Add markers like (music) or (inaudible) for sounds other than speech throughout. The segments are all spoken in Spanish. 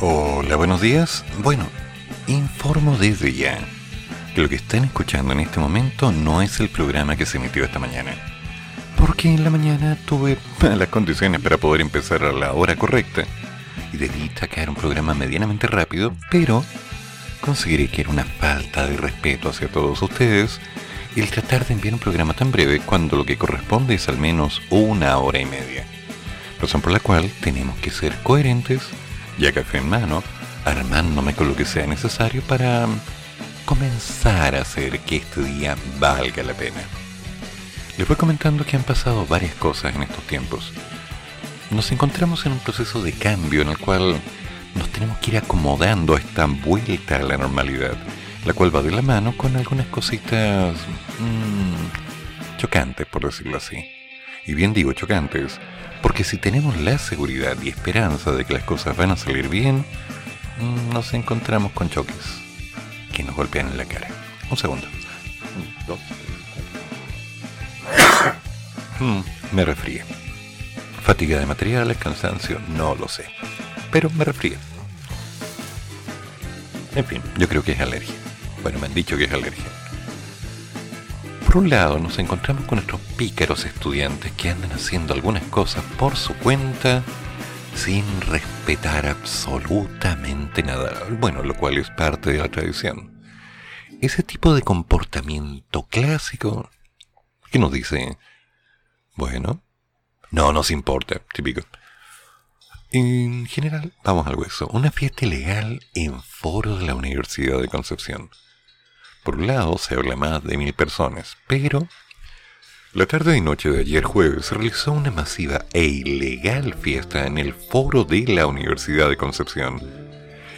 Hola, buenos días. Bueno, informo desde ya que lo que están escuchando en este momento no es el programa que se emitió esta mañana. Porque en la mañana tuve (laughs) las condiciones para poder empezar a la hora correcta y debí sacar un programa medianamente rápido, pero conseguiré que era una falta de respeto hacia todos ustedes el tratar de enviar un programa tan breve cuando lo que corresponde es al menos una hora y media. Razón por la cual tenemos que ser coherentes, ya café en mano, armándome con lo que sea necesario para comenzar a hacer que este día valga la pena. Les voy comentando que han pasado varias cosas en estos tiempos. Nos encontramos en un proceso de cambio en el cual nos tenemos que ir acomodando a esta vuelta a la normalidad, la cual va de la mano con algunas cositas mmm, chocantes, por decirlo así. Y bien digo chocantes, porque si tenemos la seguridad y esperanza de que las cosas van a salir bien, mm, nos encontramos con choques que nos golpean en la cara. Un segundo. Mm, me resfríe. Fatiga de materiales, cansancio, no lo sé. Pero me resfríe. En fin, yo creo que es alergia. Bueno, me han dicho que es alergia. Por un lado, nos encontramos con nuestros pícaros estudiantes que andan haciendo algunas cosas por su cuenta sin respetar absolutamente nada, bueno, lo cual es parte de la tradición. Ese tipo de comportamiento clásico que nos dice, bueno, no nos importa, típico. En general, vamos al hueso, una fiesta ilegal en foro de la Universidad de Concepción. Por un lado, se habla más de mil personas, pero la tarde y noche de ayer jueves se realizó una masiva e ilegal fiesta en el foro de la Universidad de Concepción,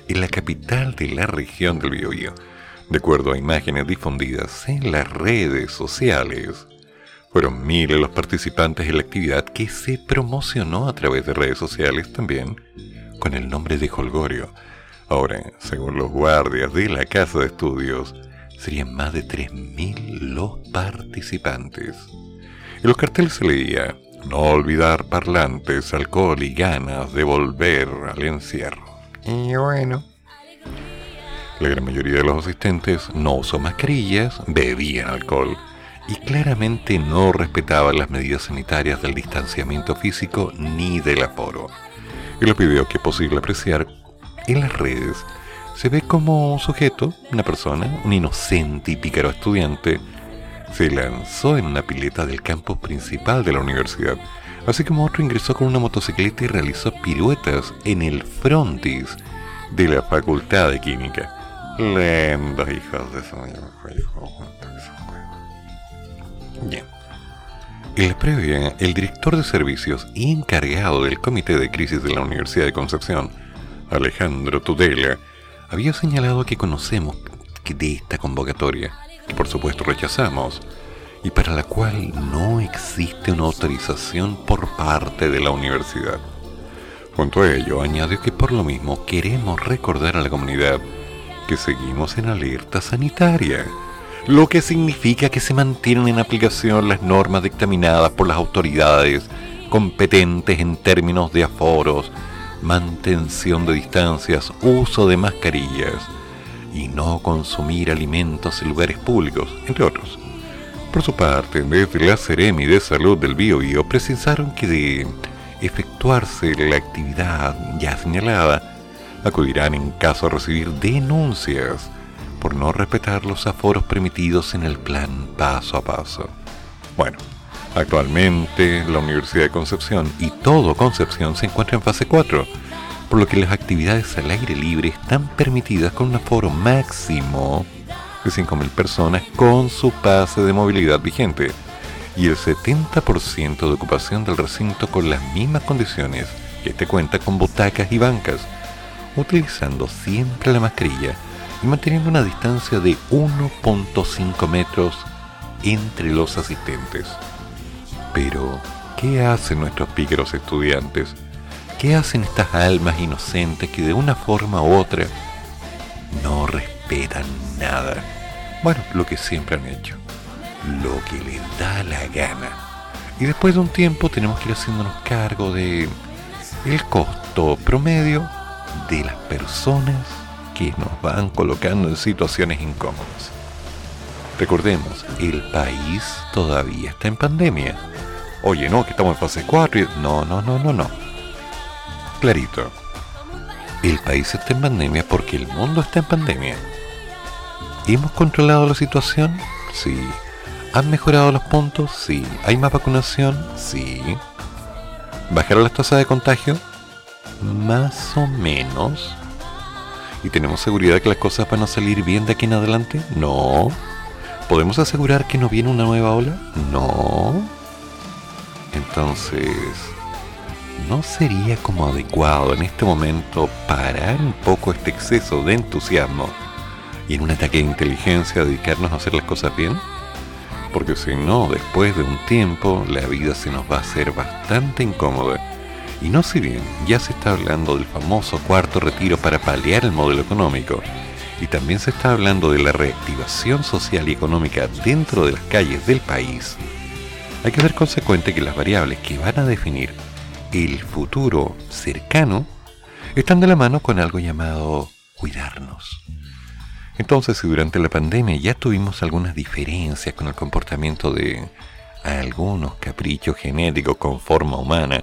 en la capital de la región del Biobío. De acuerdo a imágenes difundidas en las redes sociales, fueron miles los participantes en la actividad que se promocionó a través de redes sociales también con el nombre de Holgorio. Ahora, según los guardias de la casa de estudios, serían más de 3.000 los participantes. En los carteles se leía, no olvidar parlantes, alcohol y ganas de volver al encierro. Y bueno, la gran mayoría de los asistentes no usó mascarillas, bebían alcohol y claramente no respetaban las medidas sanitarias del distanciamiento físico ni del aforo. En los videos que es posible apreciar en las redes, se ve como un sujeto, una persona, un inocente y pícaro estudiante, se lanzó en una pileta del campus principal de la universidad, así como otro ingresó con una motocicleta y realizó piruetas en el frontis de la Facultad de Química. Lendos hijos de su Bien. En la previa, el director de servicios y encargado del Comité de Crisis de la Universidad de Concepción, Alejandro Tudela, había señalado que conocemos de esta convocatoria, que por supuesto rechazamos, y para la cual no existe una autorización por parte de la universidad. Junto a ello, añadió que por lo mismo queremos recordar a la comunidad que seguimos en alerta sanitaria, lo que significa que se mantienen en aplicación las normas dictaminadas por las autoridades competentes en términos de aforos, mantención de distancias, uso de mascarillas y no consumir alimentos en lugares públicos, entre otros. Por su parte, desde la Ceremi de Salud del Bio, Bio precisaron que de efectuarse la actividad ya señalada, acudirán en caso de recibir denuncias por no respetar los aforos permitidos en el plan paso a paso. Bueno, Actualmente la Universidad de Concepción y todo Concepción se encuentra en fase 4, por lo que las actividades al aire libre están permitidas con un aforo máximo de 5.000 personas con su pase de movilidad vigente y el 70% de ocupación del recinto con las mismas condiciones que este cuenta con butacas y bancas, utilizando siempre la mascarilla y manteniendo una distancia de 1.5 metros entre los asistentes. Pero, ¿qué hacen nuestros pícaros estudiantes? ¿Qué hacen estas almas inocentes que de una forma u otra no respetan nada? Bueno, lo que siempre han hecho, lo que les da la gana. Y después de un tiempo tenemos que ir haciéndonos cargo de el costo promedio de las personas que nos van colocando en situaciones incómodas. Recordemos, el país todavía está en pandemia. Oye, no, que estamos en fase 4 y... No, no, no, no, no. Clarito. El país está en pandemia porque el mundo está en pandemia. ¿Hemos controlado la situación? Sí. ¿Han mejorado los puntos? Sí. ¿Hay más vacunación? Sí. ¿Bajaron las tasas de contagio? Más o menos. ¿Y tenemos seguridad que las cosas van a salir bien de aquí en adelante? No. ¿Podemos asegurar que no viene una nueva ola? No. Entonces, ¿no sería como adecuado en este momento parar un poco este exceso de entusiasmo y en un ataque de inteligencia dedicarnos a hacer las cosas bien? Porque si no, después de un tiempo, la vida se nos va a hacer bastante incómoda y no si bien ya se está hablando del famoso cuarto retiro para paliar el modelo económico, y también se está hablando de la reactivación social y económica dentro de las calles del país, hay que ser consecuente que las variables que van a definir el futuro cercano están de la mano con algo llamado cuidarnos. Entonces, si durante la pandemia ya tuvimos algunas diferencias con el comportamiento de algunos caprichos genéticos con forma humana,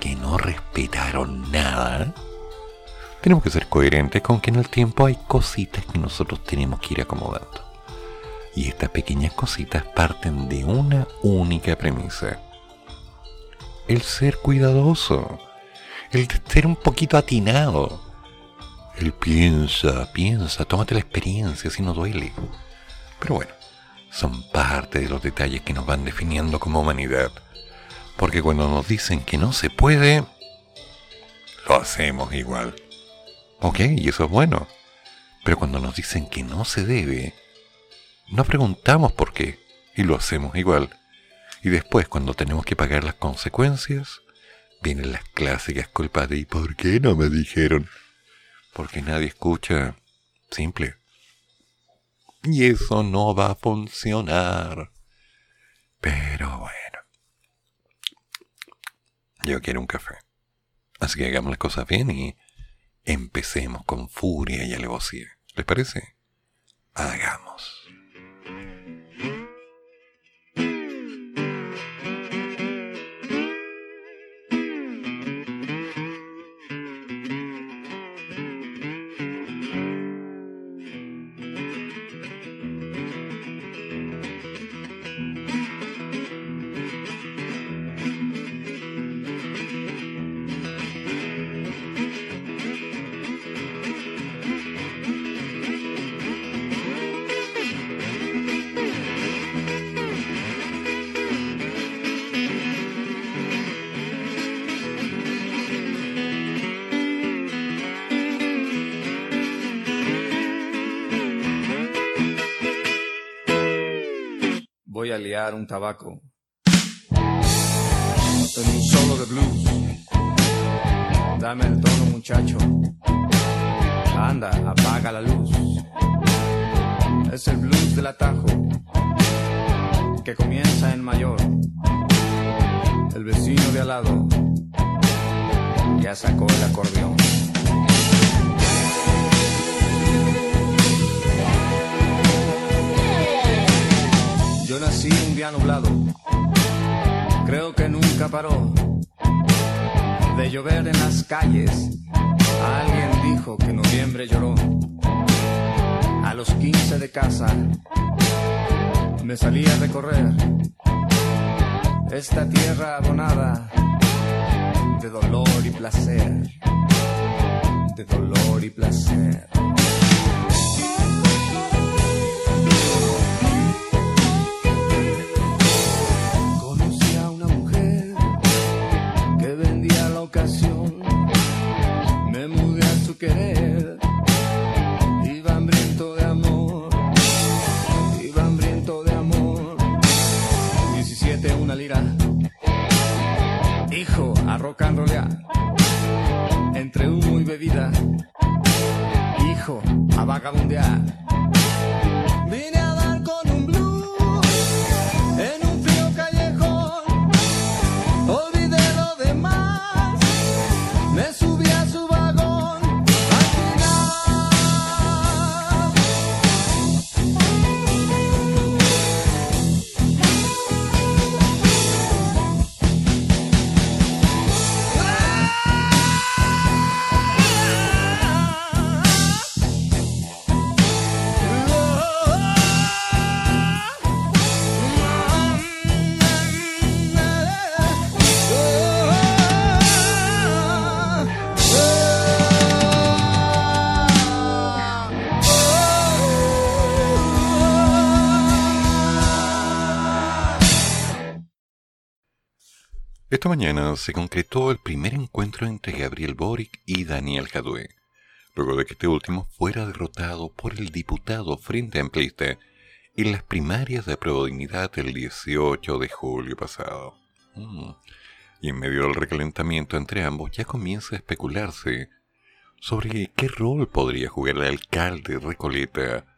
que no respetaron nada, tenemos que ser coherentes con que en el tiempo hay cositas que nosotros tenemos que ir acomodando. Y estas pequeñas cositas parten de una única premisa. El ser cuidadoso. El ser un poquito atinado. El piensa, piensa, tómate la experiencia si no duele. Pero bueno, son parte de los detalles que nos van definiendo como humanidad porque cuando nos dicen que no se puede, lo hacemos igual. Ok, y eso es bueno. Pero cuando nos dicen que no se debe, no preguntamos por qué y lo hacemos igual. Y después, cuando tenemos que pagar las consecuencias, vienen las clásicas culpas de ¿y por qué no me dijeron? Porque nadie escucha. Simple. Y eso no va a funcionar. Pero bueno. Yo quiero un café. Así que hagamos las cosas bien y empecemos con furia y alevosía. ¿Les parece? Hagamos. Un tabaco. En un solo de blues. Dame el tono, muchacho. Anda, apaga la luz. Es el blues del atajo que comienza en mayor. El vecino de al lado ya sacó el acordeón. Yo nací un día nublado, creo que nunca paró de llover en las calles. Alguien dijo que noviembre lloró. A los 15 de casa me salí a recorrer esta tierra abonada de dolor y placer, de dolor y placer. Él. Iba hambriento de amor, iba hambriento de amor. 17 una lira. Hijo, a rock and rollear. Entre humo y bebida. Hijo, a vagabundear. Esta mañana se concretó el primer encuentro entre Gabriel Boric y Daniel Jadue, luego de que este último fuera derrotado por el diputado Frente Amplista en las primarias de Dignidad el 18 de julio pasado. Mm. Y en medio del recalentamiento entre ambos ya comienza a especularse sobre qué rol podría jugar el alcalde Recoleta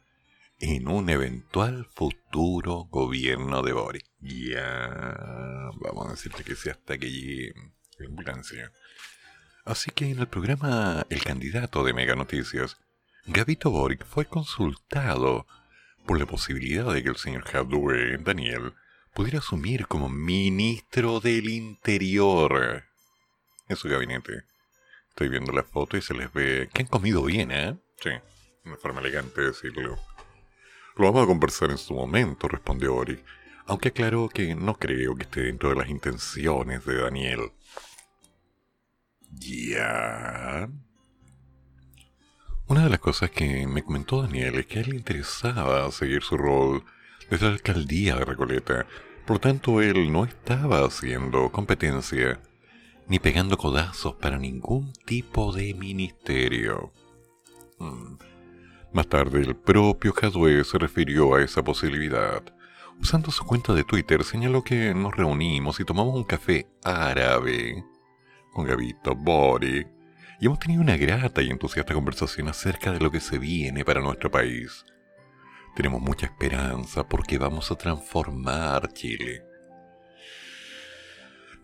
en un eventual futuro gobierno de Boric. Ya, vamos a decirte que sea hasta que llegue la ambulancia. Así que en el programa El candidato de Mega Noticias, Gabito Boric fue consultado por la posibilidad de que el señor Jadwe, Daniel, pudiera asumir como ministro del Interior en su gabinete. Estoy viendo la foto y se les ve que han comido bien, ¿eh? Sí, una forma elegante de decirlo. Lo vamos a conversar en su momento, respondió Boric, aunque aclaró que no creo que esté dentro de las intenciones de Daniel. Ya. Una de las cosas que me comentó Daniel es que a él le interesaba seguir su rol desde la alcaldía de Recoleta. Por lo tanto, él no estaba haciendo competencia ni pegando codazos para ningún tipo de ministerio. Hmm. Más tarde, el propio Jadwe se refirió a esa posibilidad. Usando su cuenta de Twitter, señaló que nos reunimos y tomamos un café árabe con Gabito Boric y hemos tenido una grata y entusiasta conversación acerca de lo que se viene para nuestro país. Tenemos mucha esperanza porque vamos a transformar Chile.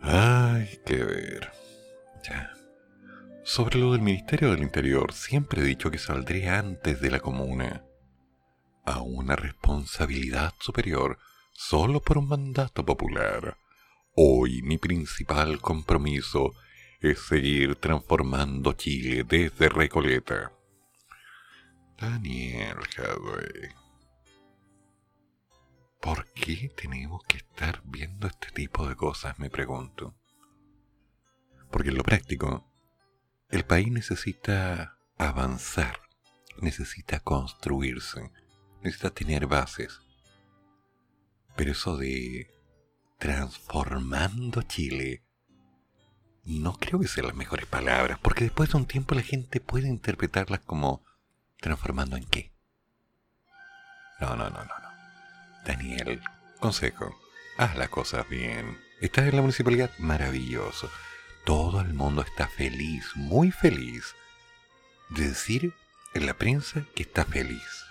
Ay, qué ver. Ya. Sobre lo del Ministerio del Interior, siempre he dicho que saldré antes de la comuna a una responsabilidad superior solo por un mandato popular. Hoy mi principal compromiso es seguir transformando Chile desde Recoleta. Daniel Jadwe. ¿Por qué tenemos que estar viendo este tipo de cosas? Me pregunto. Porque en lo práctico, el país necesita avanzar, necesita construirse, necesita tener bases. Pero eso de transformando Chile, no creo que sean las mejores palabras, porque después de un tiempo la gente puede interpretarlas como transformando en qué. No, no, no, no, no. Daniel, consejo, haz las cosas bien. Estás en la municipalidad, maravilloso. Todo el mundo está feliz, muy feliz, de decir en la prensa que está feliz.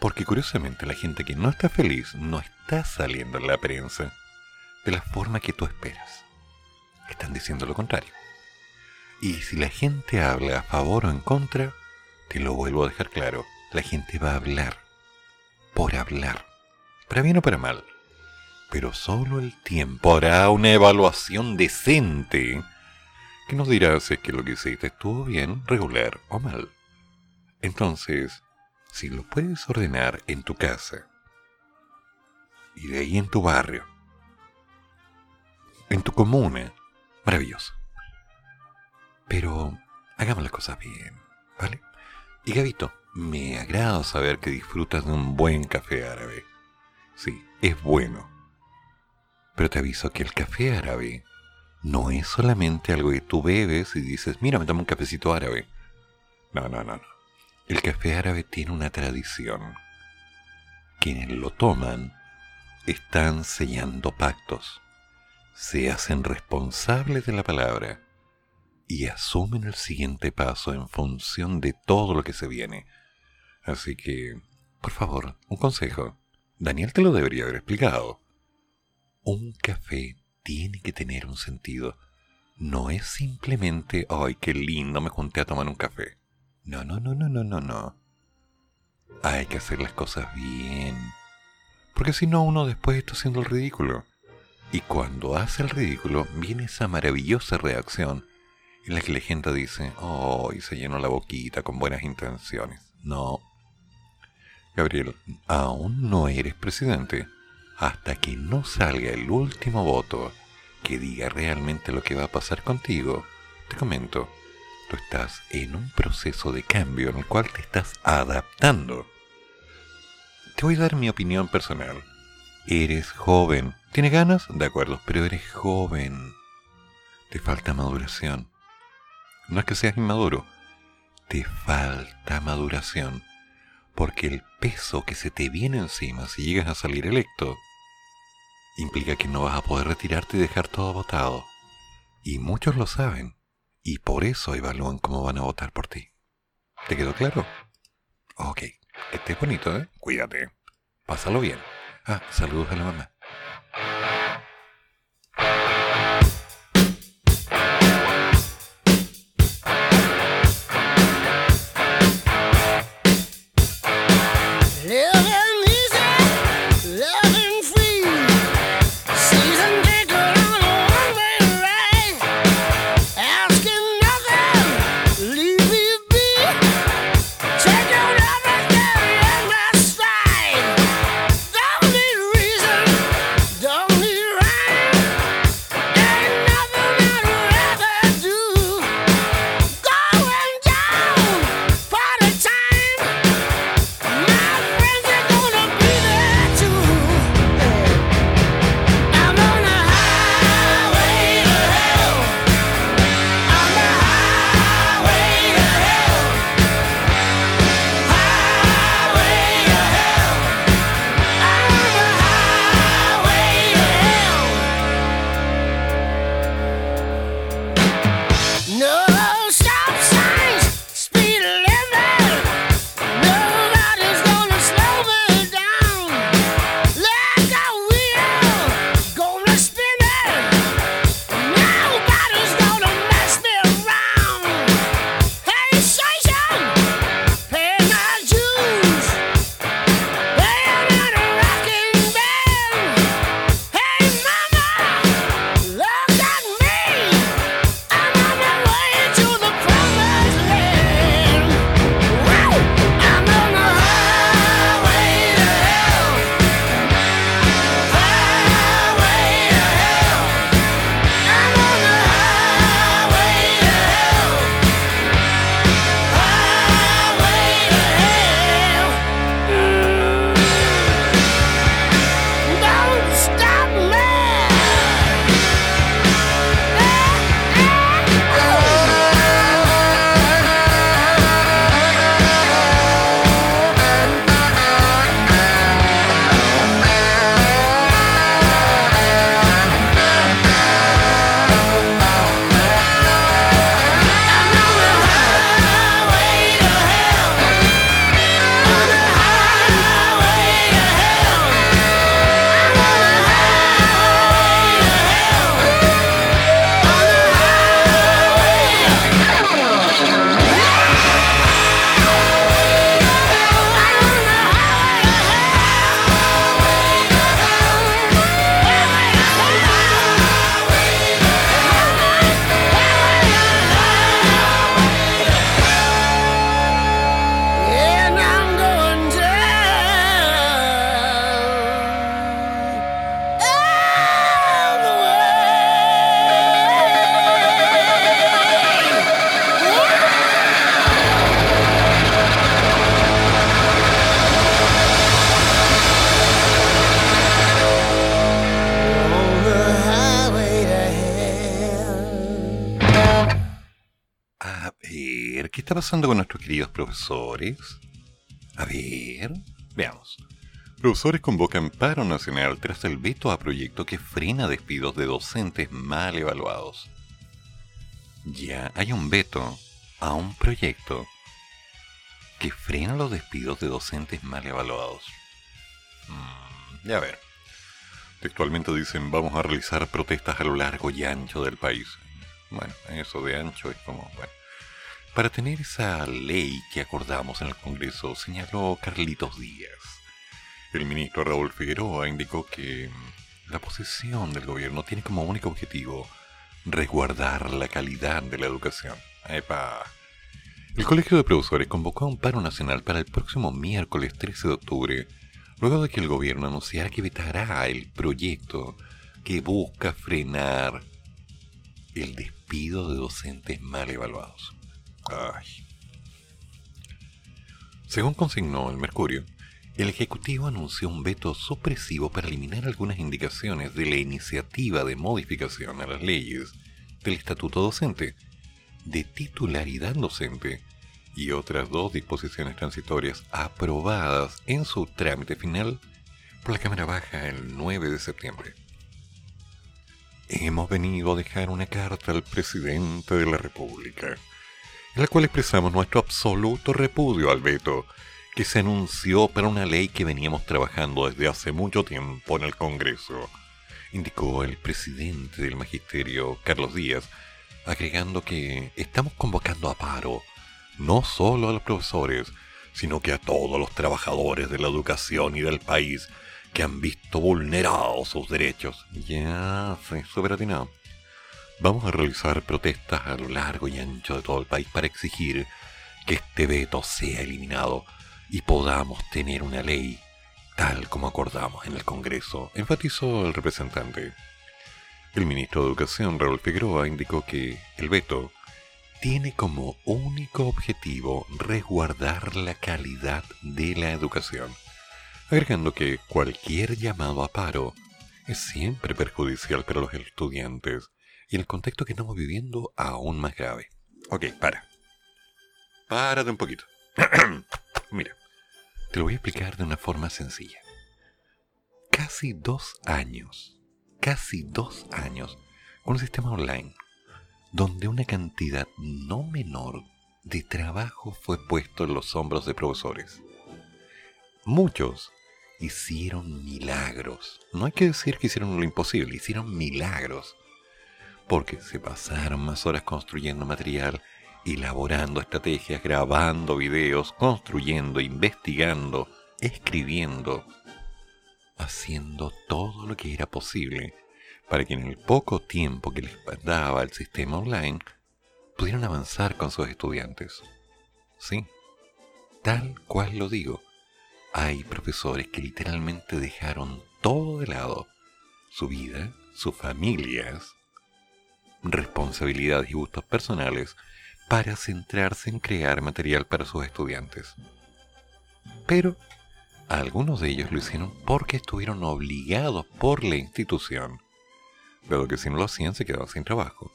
Porque curiosamente la gente que no está feliz no está saliendo en la prensa de la forma que tú esperas. Están diciendo lo contrario. Y si la gente habla a favor o en contra, te lo vuelvo a dejar claro, la gente va a hablar por hablar, para bien o para mal. Pero solo el tiempo hará una evaluación decente que nos dirá si es que lo que hiciste estuvo bien, regular o mal. Entonces, si lo puedes ordenar en tu casa y de ahí en tu barrio, en tu comuna, maravilloso. Pero hagamos las cosas bien, ¿vale? Y Gabito, me agrada saber que disfrutas de un buen café árabe. Sí, es bueno. Pero te aviso que el café árabe no es solamente algo que tú bebes y dices, mira, me tomo un cafecito árabe. No, no, no, no. El café árabe tiene una tradición. Quienes lo toman están sellando pactos, se hacen responsables de la palabra y asumen el siguiente paso en función de todo lo que se viene. Así que, por favor, un consejo. Daniel te lo debería haber explicado. Un café tiene que tener un sentido. No es simplemente, ay, qué lindo, me junté a tomar un café. No, no, no, no, no, no, no. Hay que hacer las cosas bien. Porque si no, uno después está haciendo el ridículo. Y cuando hace el ridículo, viene esa maravillosa reacción en la que la gente dice, oh, y se llenó la boquita con buenas intenciones. No. Gabriel, aún no eres presidente hasta que no salga el último voto que diga realmente lo que va a pasar contigo. Te comento, tú estás en un proceso de cambio en el cual te estás adaptando. Te voy a dar mi opinión personal. Eres joven. ¿Tienes ganas? De acuerdo, pero eres joven. Te falta maduración. No es que seas inmaduro, te falta maduración, porque el peso que se te viene encima si llegas a salir electo implica que no vas a poder retirarte y dejar todo votado. Y muchos lo saben, y por eso evalúan cómo van a votar por ti. ¿Te quedó claro? Ok, que estés bonito, ¿eh? Cuídate. Pásalo bien. Ah, saludos a la mamá. Con nuestros queridos profesores? A ver, veamos. Profesores convocan paro nacional tras el veto a proyecto que frena despidos de docentes mal evaluados. Ya hay un veto a un proyecto que frena los despidos de docentes mal evaluados. Mm, ya ver. Textualmente dicen, vamos a realizar protestas a lo largo y ancho del país. Bueno, eso de ancho es como, bueno. Para tener esa ley que acordamos en el Congreso, señaló Carlitos Díaz. El ministro Raúl Figueroa indicó que la posición del gobierno tiene como único objetivo resguardar la calidad de la educación. ¡Epa! El Colegio de Profesores convocó a un paro nacional para el próximo miércoles 13 de octubre luego de que el gobierno anunciara que vetará el proyecto que busca frenar el despido de docentes mal evaluados. Según consignó el Mercurio, el Ejecutivo anunció un veto supresivo para eliminar algunas indicaciones de la iniciativa de modificación a las leyes del Estatuto Docente, de titularidad docente y otras dos disposiciones transitorias aprobadas en su trámite final por la Cámara Baja el 9 de septiembre. Hemos venido a dejar una carta al presidente de la República, en la cual expresamos nuestro absoluto repudio al veto que se anunció para una ley que veníamos trabajando desde hace mucho tiempo en el Congreso, indicó el presidente del Magisterio, Carlos Díaz, agregando que estamos convocando a paro no solo a los profesores, sino que a todos los trabajadores de la educación y del país que han visto vulnerados sus derechos. Ya, sí, súper atinado. Vamos a realizar protestas a lo largo y ancho de todo el país para exigir que este veto sea eliminado y podamos tener una ley tal como acordamos en el Congreso, enfatizó el representante. El ministro de Educación, Raúl Figueroa, indicó que el veto tiene como único objetivo resguardar la calidad de la educación, agregando que cualquier llamado a paro es siempre perjudicial para los estudiantes y el contexto que estamos viviendo aún más grave. Ok, para. Párate un poquito. (clears throat) Mira, te lo voy a explicar de una forma sencilla. Casi dos años, casi dos años, un sistema online donde una cantidad no menor de trabajo fue puesto en los hombros de profesores. Muchos hicieron milagros. No hay que decir que hicieron lo imposible, hicieron milagros. Porque se pasaron más horas construyendo material, elaborando estrategias, grabando videos, construyendo, investigando, escribiendo, haciendo todo lo que era posible para que en el poco tiempo que les daba el sistema online pudieran avanzar con sus estudiantes. Sí, tal cual lo digo. Hay profesores que literalmente dejaron todo de lado, su vida, sus familias, responsabilidades y gustos personales, para centrarse en crear material para sus estudiantes. Pero algunos de ellos lo hicieron porque estuvieron obligados por la institución dado que si no lo hacían se quedaban sin trabajo.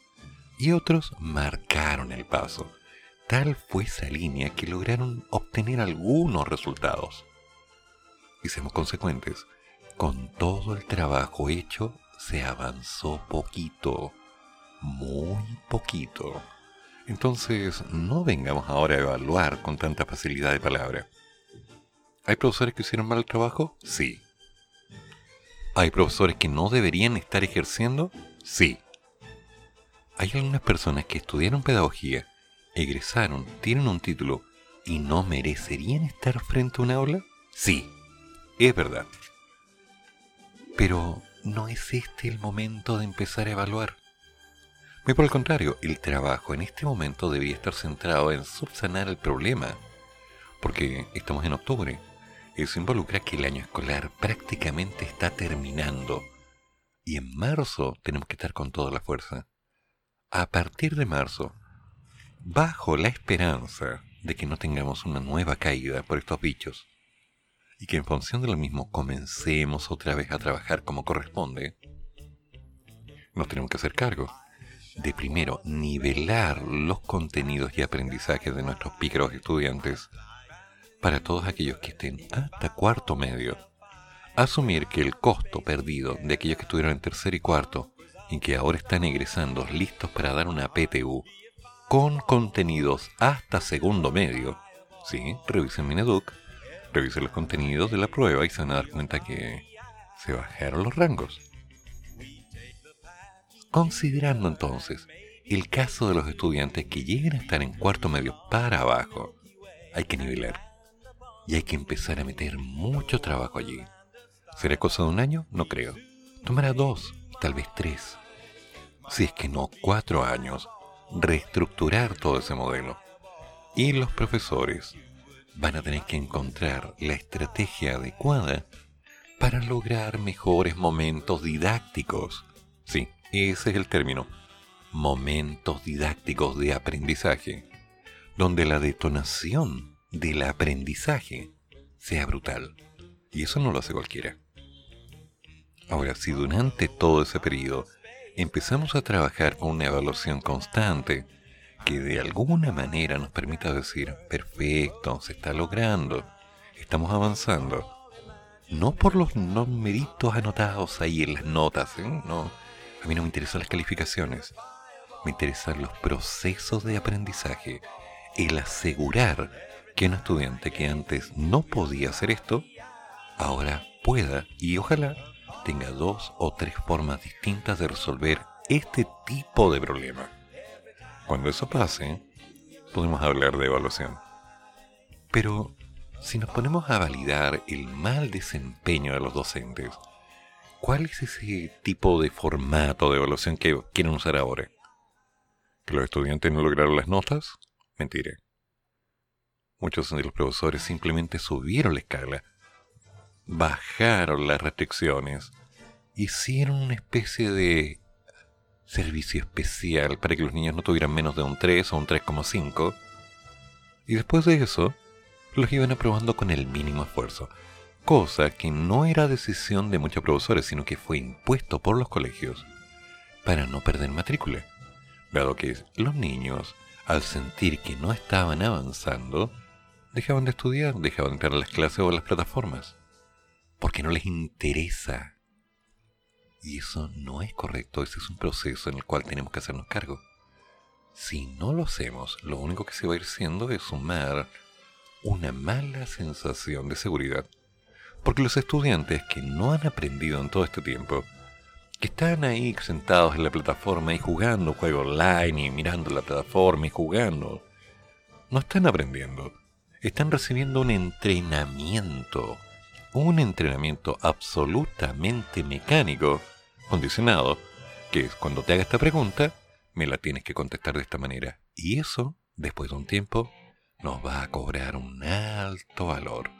Y otros marcaron el paso. Tal fue esa línea que lograron obtener algunos resultados. Y seamos consecuentes, con todo el trabajo hecho se avanzó poquito, muy poquito. Entonces, no vengamos ahora a evaluar con tanta facilidad de palabra. ¿Hay profesores que hicieron mal el trabajo? Sí. ¿Hay profesores que no deberían estar ejerciendo? Sí. ¿Hay algunas personas que estudiaron pedagogía, egresaron, tienen un título y no merecerían estar frente a un aula? Sí, es verdad. Pero no es este el momento de empezar a evaluar. Muy por el contrario, el trabajo en este momento debía estar centrado en subsanar el problema, porque estamos en octubre. Eso involucra que el año escolar prácticamente está terminando. Y en marzo tenemos que estar con toda la fuerza. A partir de marzo, bajo la esperanza de que no tengamos una nueva caída por estos bichos y que en función de lo mismo comencemos otra vez a trabajar como corresponde, nos tenemos que hacer cargo de primero nivelar los contenidos y aprendizajes de nuestros pícaros estudiantes para todos aquellos que estén hasta cuarto medio. Asumir que el costo perdido de aquellos que estuvieron en tercer y cuarto y que ahora están egresando listos para dar una PTU con contenidos hasta segundo medio. Sí, revisen Mineduc, revisen los contenidos de la prueba y se van a dar cuenta que se bajaron los rangos. Considerando entonces el caso de los estudiantes que lleguen a estar en cuarto medio para abajo, hay que nivelar. Y hay que empezar a meter mucho trabajo allí. ¿Será cosa de un año? No creo. Tomará dos, tal vez tres. Si es que no cuatro años, reestructurar todo ese modelo. Y los profesores van a tener que encontrar la estrategia adecuada para lograr mejores momentos didácticos. Sí, ese es el término. Momentos didácticos de aprendizaje, donde la detonación del aprendizaje sea brutal. Y eso no lo hace cualquiera. Ahora, si durante todo ese periodo empezamos a trabajar con una evaluación constante, que de alguna manera nos permita decir, perfecto, se está logrando, estamos avanzando. No por los numeritos anotados ahí en las notas, ¿eh? no a mí no me interesan las calificaciones. Me interesan los procesos de aprendizaje. El asegurar que un estudiante que antes no podía hacer esto, ahora pueda y ojalá tenga dos o tres formas distintas de resolver este tipo de problema. Cuando eso pase, podemos hablar de evaluación. Pero si nos ponemos a validar el mal desempeño de los docentes, ¿Cuál es ese tipo de formato de evaluación que quieren usar ahora? ¿Que los estudiantes no lograron las notas? Mentira. Muchos de los profesores simplemente subieron la escala, bajaron las restricciones, hicieron una especie de servicio especial para que los niños no tuvieran menos de un 3 o un 3,5, y después de eso, los iban aprobando con el mínimo esfuerzo cosa que no era decisión de muchos profesores, sino que fue impuesto por los colegios para no perder matrícula, dado que los niños, al sentir que no estaban avanzando, dejaban de estudiar, dejaban de entrar a las clases o a las plataformas, porque no les interesa. Y eso no es correcto, ese es un proceso en el cual tenemos que hacernos cargo. Si no lo hacemos, lo único que se va a ir siendo es sumar una mala sensación de seguridad porque los estudiantes que no han aprendido en todo este tiempo, que están ahí sentados en la plataforma y jugando juegos online y mirando la plataforma y jugando, no están aprendiendo. Están recibiendo un entrenamiento, un entrenamiento absolutamente mecánico, condicionado, que es cuando te haga esta pregunta, me la tienes que contestar de esta manera. Y eso, después de un tiempo, nos va a cobrar un alto valor.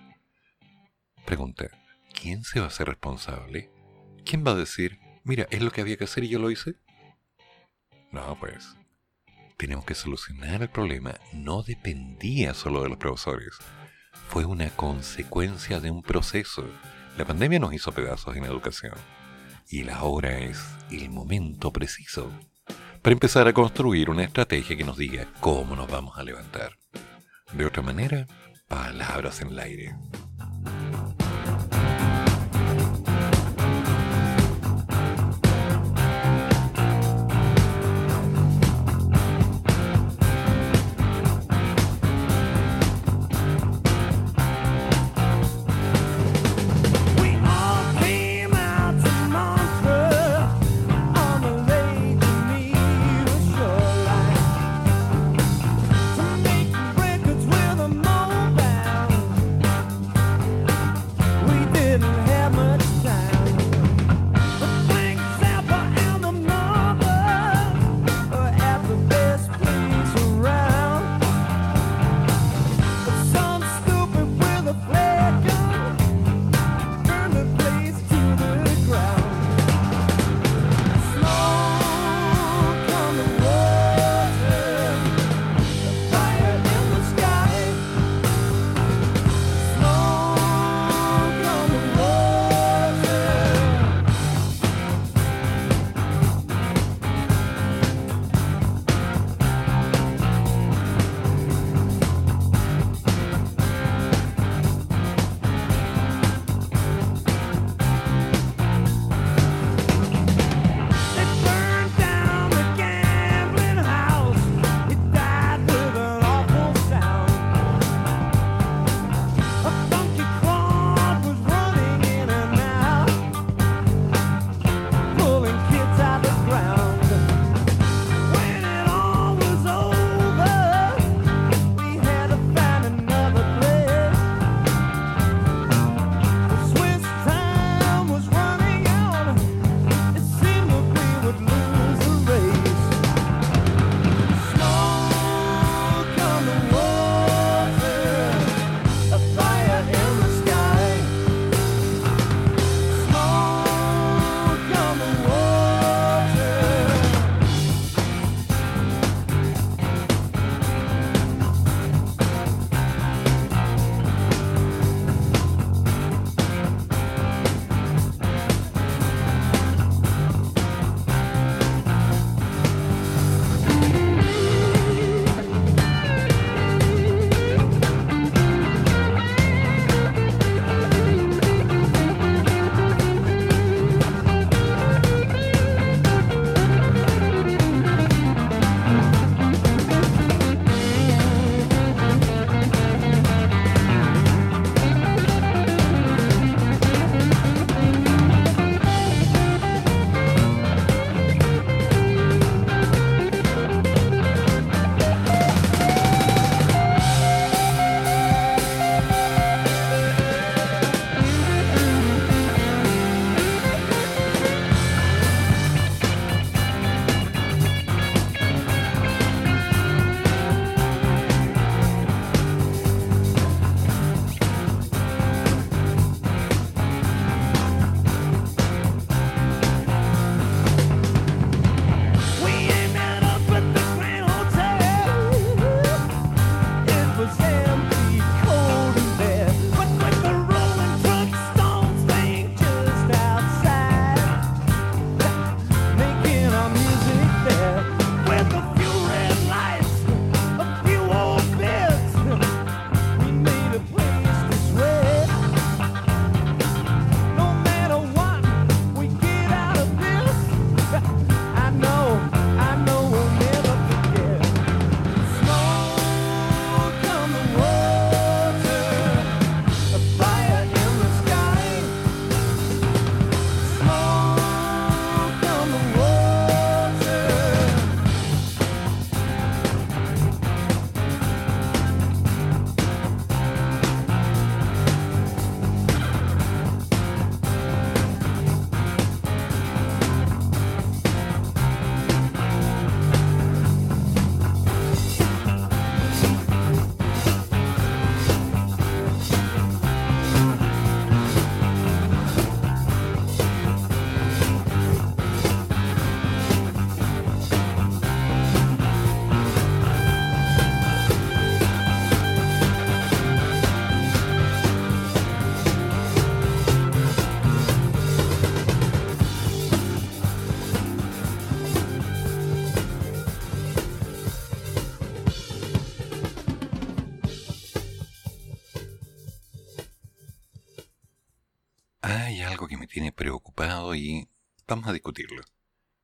Pregunta, ¿quién se va a hacer responsable? ¿Quién va a decir, mira, es lo que había que hacer y yo lo hice? No, pues. Tenemos que solucionar el problema. No dependía solo de los profesores. Fue una consecuencia de un proceso. La pandemia nos hizo pedazos en educación. Y la hora es el momento preciso para empezar a construir una estrategia que nos diga cómo nos vamos a levantar. De otra manera, palabras en el aire.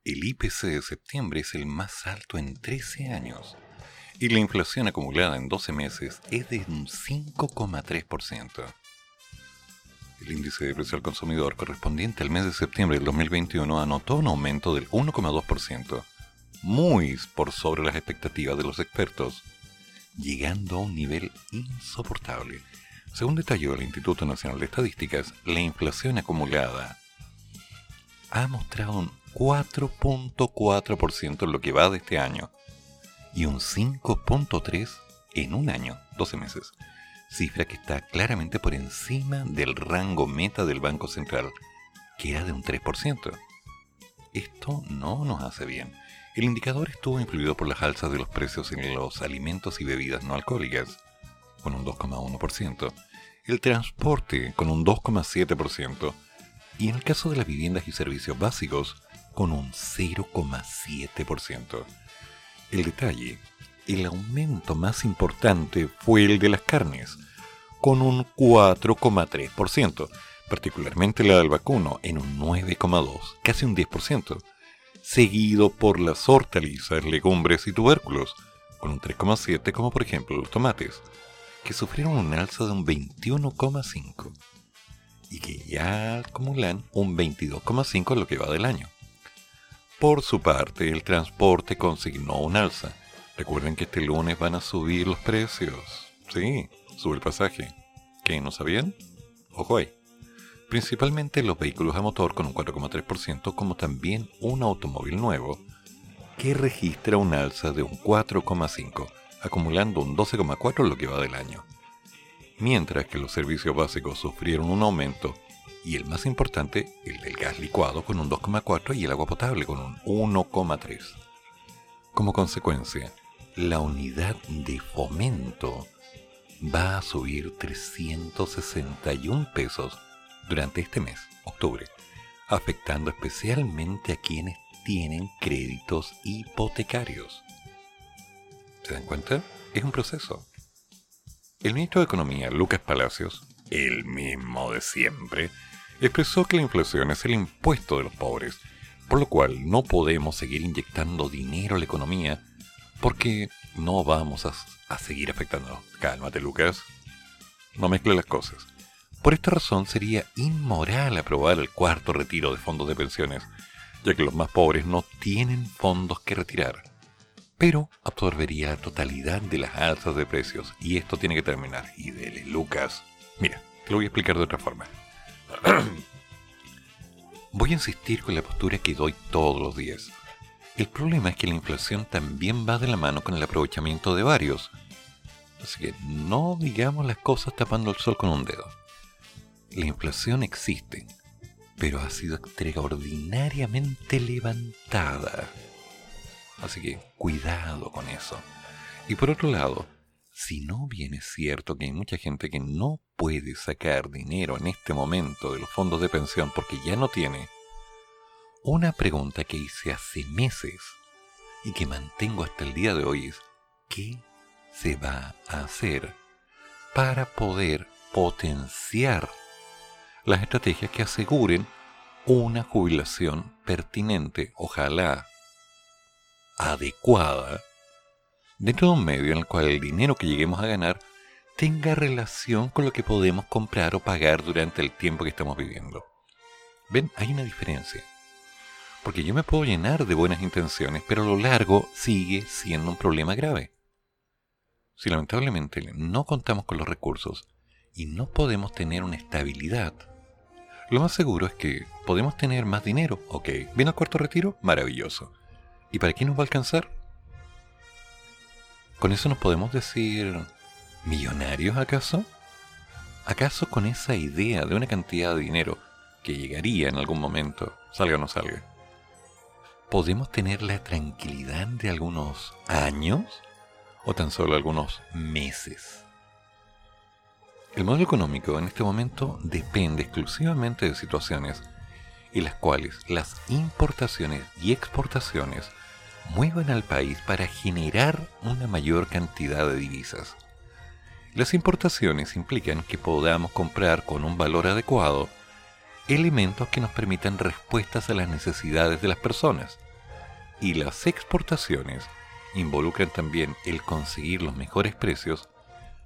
El IPC de septiembre es el más alto en 13 años y la inflación acumulada en 12 meses es de un 5,3%. El índice de precio al consumidor correspondiente al mes de septiembre del 2021 anotó un aumento del 1,2%, muy por sobre las expectativas de los expertos, llegando a un nivel insoportable. Según detalló el Instituto Nacional de Estadísticas, la inflación acumulada ha mostrado un 4.4% en lo que va de este año y un 5.3% en un año, 12 meses, cifra que está claramente por encima del rango meta del Banco Central, que era de un 3%. Esto no nos hace bien. El indicador estuvo influido por las alzas de los precios en los alimentos y bebidas no alcohólicas, con un 2,1%, el transporte con un 2,7%, y en el caso de las viviendas y servicios básicos, con un 0,7%. El detalle, el aumento más importante fue el de las carnes, con un 4,3%, particularmente la del vacuno en un 9,2%, casi un 10%, seguido por las hortalizas, legumbres y tubérculos, con un 3,7% como por ejemplo los tomates, que sufrieron un alza de un 21,5% y que ya acumulan un 22,5 en lo que va del año. Por su parte, el transporte consignó un alza. Recuerden que este lunes van a subir los precios. Sí, sube el pasaje. ¿Qué? ¿No sabían? Ojo ahí. Principalmente los vehículos a motor con un 4,3%, como también un automóvil nuevo, que registra un alza de un 4,5%, acumulando un 12,4% en lo que va del año mientras que los servicios básicos sufrieron un aumento y el más importante, el del gas licuado con un 2,4 y el agua potable con un 1,3. Como consecuencia, la unidad de fomento va a subir 361 pesos durante este mes, octubre, afectando especialmente a quienes tienen créditos hipotecarios. ¿Se dan cuenta? Es un proceso. El ministro de Economía, Lucas Palacios, el mismo de siempre, expresó que la inflación es el impuesto de los pobres, por lo cual no podemos seguir inyectando dinero a la economía porque no vamos a, seguir afectando. Cálmate, Lucas. No mezcle las cosas. Por esta razón sería inmoral aprobar el cuarto retiro de fondos de pensiones, ya que los más pobres no tienen fondos que retirar pero absorbería la totalidad de las alzas de precios y esto tiene que terminar. Y dele, Lucas. Mira, te lo voy a explicar de otra forma. (clears throat) voy a insistir con la postura que doy todos los días. El problema es que la inflación también va de la mano con el aprovechamiento de varios. Así que no digamos las cosas tapando el sol con un dedo. La inflación existe, pero ha sido extraordinariamente levantada Así que cuidado con eso. Y por otro lado, si no bien es cierto que hay mucha gente que no puede sacar dinero en este momento de los fondos de pensión porque ya no tiene, una pregunta que hice hace meses y que mantengo hasta el día de hoy es, ¿qué se va a hacer para poder potenciar las estrategias que aseguren una jubilación pertinente, ojalá adecuada, dentro de un medio en el cual el dinero que lleguemos a ganar tenga relación con lo que podemos comprar o pagar durante el tiempo que estamos viviendo. ¿Ven? Hay una diferencia. Porque yo me puedo llenar de buenas intenciones, pero a lo largo sigue siendo un problema grave. Si lamentablemente no contamos con los recursos y no podemos tener una estabilidad, lo más seguro es que podemos tener más dinero. Ok, ¿viene al cuarto retiro? Maravilloso. ¿Y para quién nos va a alcanzar? ¿Con eso nos podemos decir millonarios acaso? ¿Acaso con esa idea de una cantidad de dinero que llegaría en algún momento, salga o no salga, podemos tener la tranquilidad de algunos años o tan solo algunos meses? El modelo económico en este momento depende exclusivamente de situaciones en las cuales las importaciones y exportaciones muevan al país para generar una mayor cantidad de divisas. Las importaciones implican que podamos comprar con un valor adecuado elementos que nos permitan respuestas a las necesidades de las personas. Y las exportaciones involucran también el conseguir los mejores precios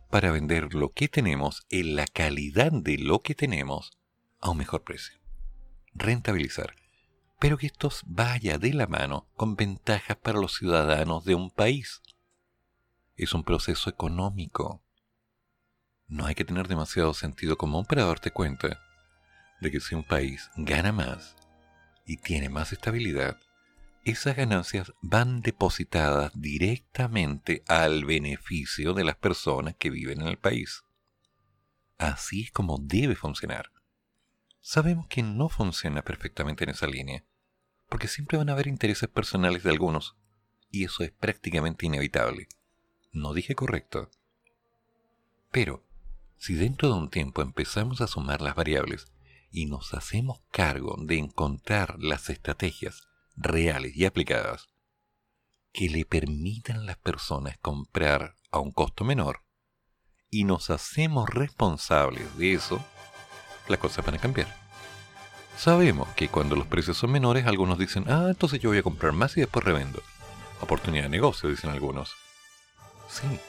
para vender lo que tenemos en la calidad de lo que tenemos a un mejor precio. Rentabilizar pero que esto vaya de la mano con ventajas para los ciudadanos de un país. Es un proceso económico. No hay que tener demasiado sentido común para darte cuenta de que si un país gana más y tiene más estabilidad, esas ganancias van depositadas directamente al beneficio de las personas que viven en el país. Así es como debe funcionar sabemos que no funciona perfectamente en esa línea, porque siempre van a haber intereses personales de algunos, y eso es prácticamente inevitable. No dije correcto. Pero, si dentro de un tiempo empezamos a sumar las variables y nos hacemos cargo de encontrar las estrategias reales y aplicadas que le permitan a las personas comprar a un costo menor, y nos hacemos responsables de eso, las cosas van a cambiar. Sabemos que cuando los precios son menores, algunos dicen, ah, entonces yo voy a comprar más y después revendo. Oportunidad de negocio, dicen algunos. Sí,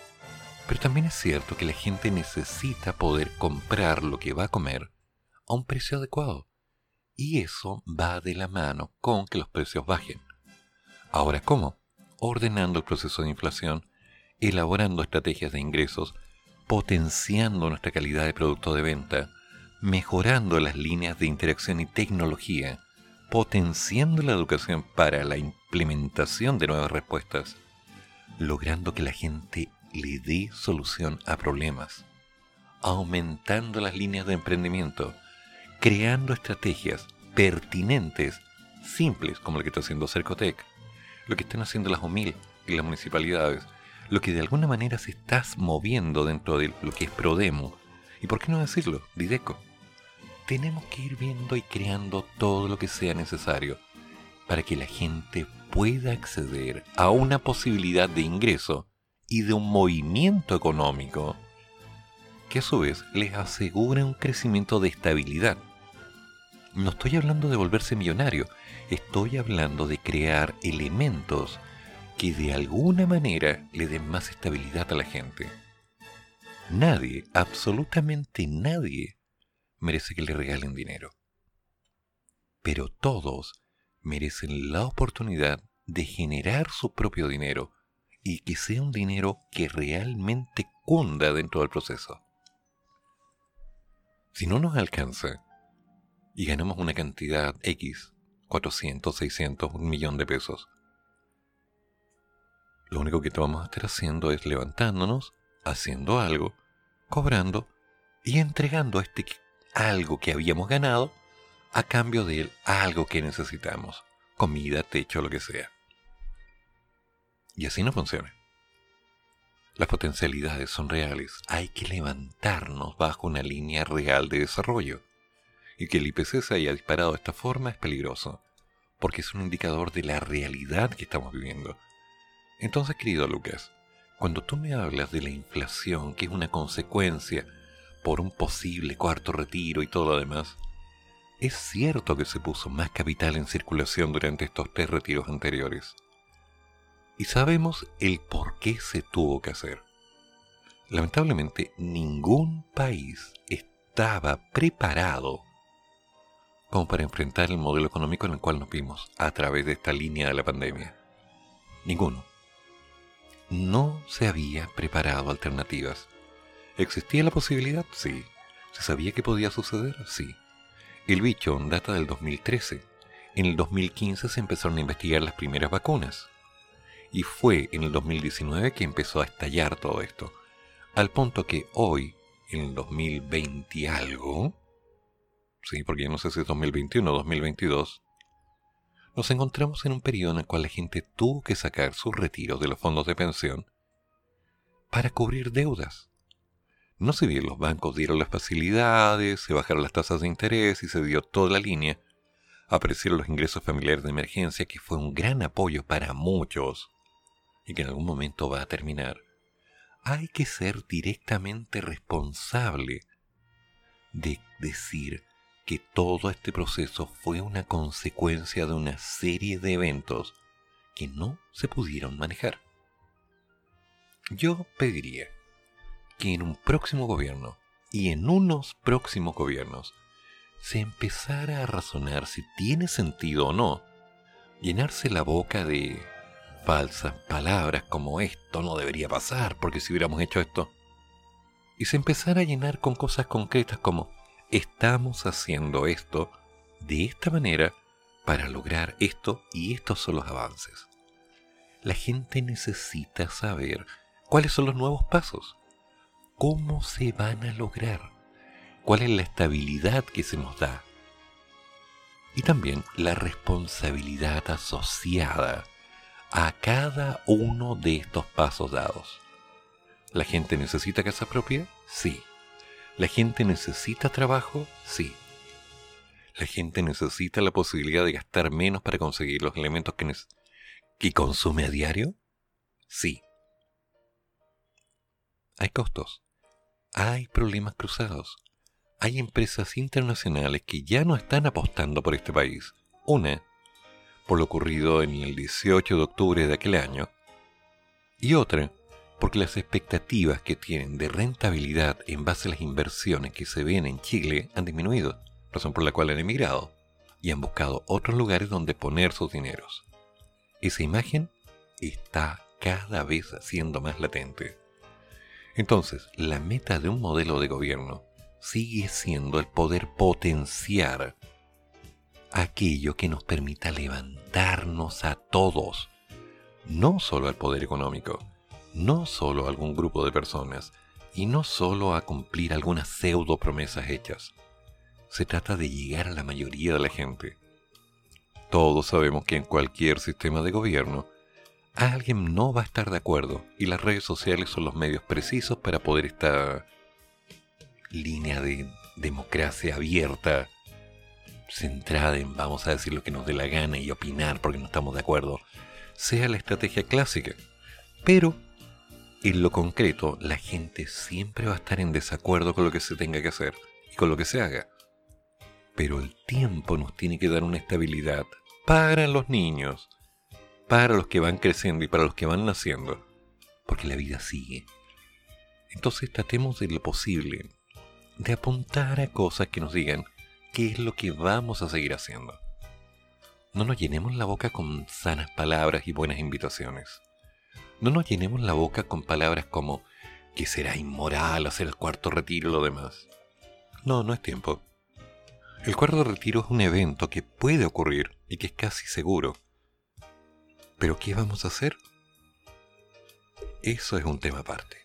pero también es cierto que la gente necesita poder comprar lo que va a comer a un precio adecuado. Y eso va de la mano con que los precios bajen. Ahora, ¿cómo? Ordenando el proceso de inflación, elaborando estrategias de ingresos, potenciando nuestra calidad de producto de venta, mejorando las líneas de interacción y tecnología, potenciando la educación para la implementación de nuevas respuestas, logrando que la gente le dé solución a problemas, aumentando las líneas de emprendimiento, creando estrategias pertinentes, simples, como lo que está haciendo Cercotec, lo que están haciendo las OMIL y las municipalidades, lo que de alguna manera se está moviendo dentro de lo que es Prodemo, y por qué no decirlo, Dideco tenemos que ir viendo y creando todo lo que sea necesario para que la gente pueda acceder a una posibilidad de ingreso y de un movimiento económico que a su vez les asegure un crecimiento de estabilidad. No estoy hablando de volverse millonario, estoy hablando de crear elementos que de alguna manera le den más estabilidad a la gente. Nadie, absolutamente nadie, merece que le regalen dinero. Pero todos merecen la oportunidad de generar su propio dinero y que sea un dinero que realmente cunda dentro del proceso. Si no nos alcanza y ganamos una cantidad X, 400, 600, un millón de pesos, lo único que vamos a estar haciendo es levantándonos, haciendo algo, cobrando y entregando a este algo que habíamos ganado a cambio de algo que necesitamos, comida, techo, lo que sea. Y así no funciona. Las potencialidades son reales. Hay que levantarnos bajo una línea real de desarrollo. Y que el IPC se haya disparado de esta forma es peligroso, porque es un indicador de la realidad que estamos viviendo. Entonces, querido Lucas, cuando tú me hablas de la inflación, que es una consecuencia por un posible cuarto retiro y todo lo demás, es cierto que se puso más capital en circulación durante estos tres retiros anteriores. Y sabemos el por qué se tuvo que hacer. Lamentablemente, ningún país estaba preparado como para enfrentar el modelo económico en el cual nos vimos a través de esta línea de la pandemia. Ninguno. No se había preparado alternativas. ¿Existía la posibilidad? Sí. ¿Se sabía que podía suceder? Sí. El bicho data del 2013. En el 2015 se empezaron a investigar las primeras vacunas. Y fue en el 2019 que empezó a estallar todo esto. Al punto que hoy, en el 2020 algo, sí, porque ya no sé si es 2021 o 2022, nos encontramos en un periodo en el cual la gente tuvo que sacar sus retiros de los fondos de pensión para cubrir deudas. No sé bien, los bancos dieron las facilidades, se bajaron las tasas de interés y se dio toda la línea. Aparecieron los ingresos familiares de emergencia, que fue un gran apoyo para muchos y que en algún momento va a terminar. Hay que ser directamente responsable de decir que todo este proceso fue una consecuencia de una serie de eventos que no se pudieron manejar. Yo pediría que en un próximo gobierno y en unos próximos gobiernos se empezara a razonar si tiene sentido o no llenarse la boca de falsas palabras como esto no debería pasar porque si hubiéramos hecho esto y se empezara a llenar con cosas concretas como estamos haciendo esto de esta manera para lograr esto y estos son los avances. La gente necesita saber cuáles son los nuevos pasos cómo se van a lograr, cuál es la estabilidad que se nos da y también la responsabilidad asociada a cada uno de estos pasos dados. ¿La gente necesita casa propia? Sí. ¿La gente necesita trabajo? Sí. ¿La gente necesita la posibilidad de gastar menos para conseguir los elementos que, que consume a diario? Sí. Hay costos hay problemas cruzados. Hay empresas internacionales que ya no están apostando por este país. Una, por lo ocurrido en el 18 de octubre de aquel año. Y otra, porque las expectativas que tienen de rentabilidad en base a las inversiones que se ven en Chile han disminuido, razón por la cual han emigrado y han buscado otros lugares donde poner sus dineros. Esa imagen está cada vez siendo más latente. Entonces, la meta de un modelo de gobierno sigue siendo el poder potenciar aquello que nos permita levantarnos a todos, no solo al poder económico, no solo a algún grupo de personas, y no solo a cumplir algunas pseudo promesas hechas. Se trata de llegar a la mayoría de la gente. Todos sabemos que en cualquier sistema de gobierno alguien no va a estar de acuerdo y las redes sociales son los medios precisos para poder esta línea de democracia abierta, centrada en vamos a decir lo que nos dé la gana y opinar porque no estamos de acuerdo, sea la estrategia clásica. Pero, en lo concreto, la gente siempre va a estar en desacuerdo con lo que se tenga que hacer y con lo que se haga. Pero el tiempo nos tiene que dar una estabilidad para los niños, para los que van creciendo y para los que van naciendo, porque la vida sigue. Entonces tratemos de lo posible de apuntar a cosas que nos digan qué es lo que vamos a seguir haciendo. No nos llenemos la boca con sanas palabras y buenas invitaciones. No nos llenemos la boca con palabras como que será inmoral hacer el cuarto retiro y lo demás. No, no es tiempo. El cuarto retiro es un evento que puede ocurrir y que es casi seguro pero ¿qué vamos a hacer? Eso es un tema aparte.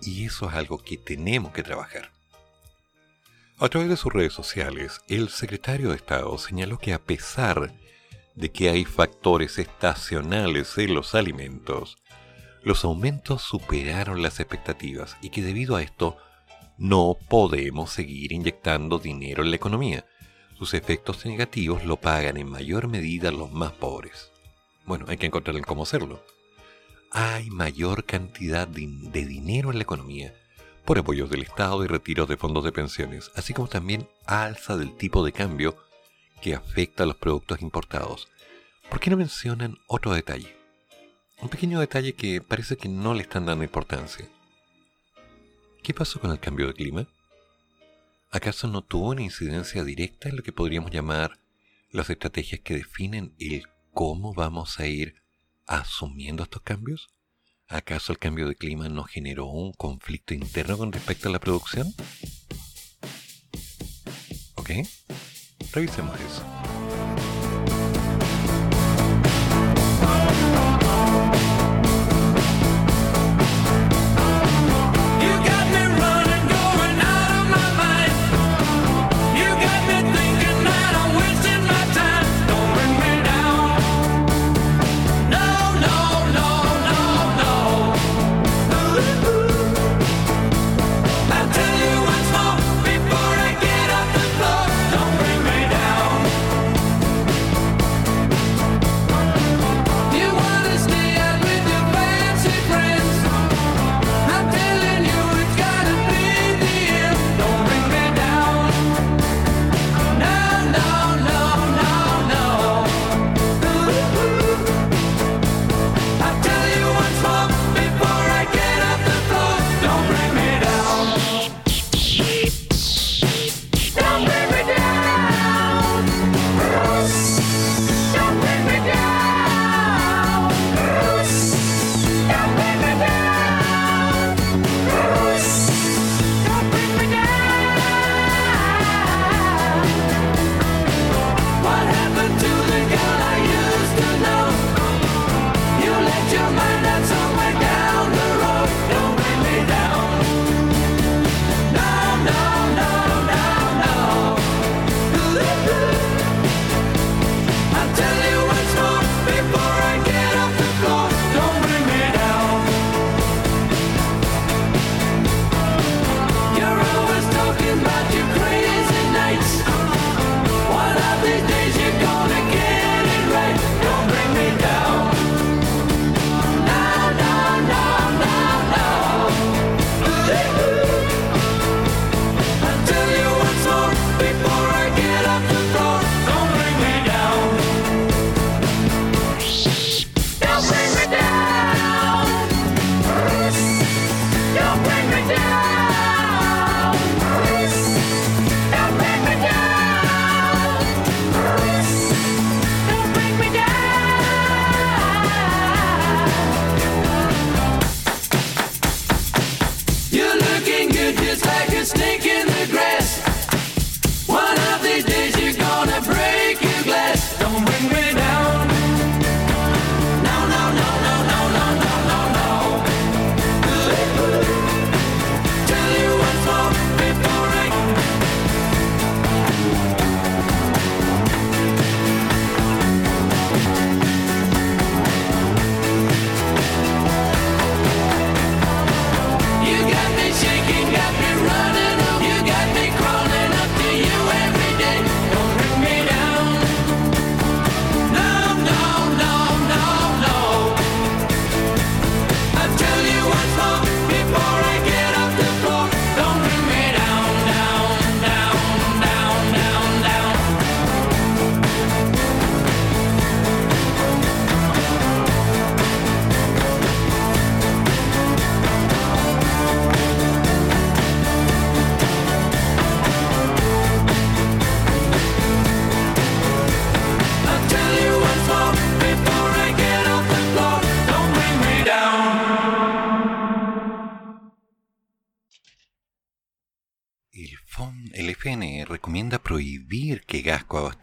Y eso es algo que tenemos que trabajar. A través de sus redes sociales, el secretario de Estado señaló que a pesar de que hay factores estacionales en los alimentos, los aumentos superaron las expectativas y que debido a esto no podemos seguir inyectando dinero en la economía. Sus efectos negativos lo pagan en mayor medida los más pobres. Bueno, hay que encontrar el cómo hacerlo. Hay mayor cantidad de, dinero en la economía por apoyos del Estado y retiros de fondos de pensiones, así como también alza del tipo de cambio que afecta a los productos importados. ¿Por qué no mencionan otro detalle? Un pequeño detalle que parece que no le están dando importancia. ¿Qué pasó con el cambio de clima? ¿Acaso no tuvo una incidencia directa en lo que podríamos llamar las estrategias que definen el cómo vamos a ir asumiendo estos cambios? ¿Acaso el cambio de clima no generó un conflicto interno con respecto a la producción? ¿Ok? Revisemos eso.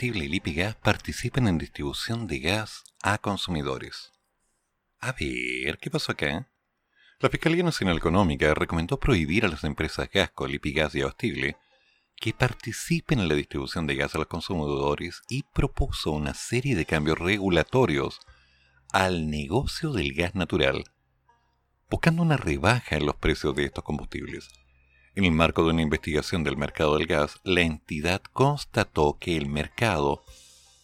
Y Lipigas participen en distribución de gas a consumidores. A ver, ¿qué pasó acá? La Fiscalía Nacional Económica recomendó prohibir a las empresas Gasco, Lipigas y Abastible que participen en la distribución de gas a los consumidores y propuso una serie de cambios regulatorios al negocio del gas natural buscando una rebaja en los precios de estos combustibles. En el marco de una investigación del mercado del gas, la entidad constató que el mercado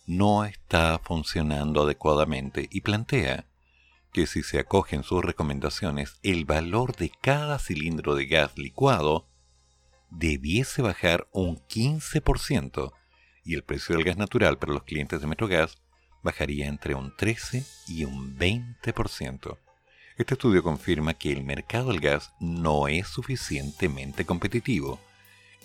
no está funcionando adecuadamente y plantea que si se acogen sus recomendaciones, el valor de cada cilindro de gas licuado debiese bajar un 15% y el precio del gas natural para los clientes de Metrogas bajaría entre un 13 y un 20%. Este estudio confirma que el mercado del gas no es suficientemente competitivo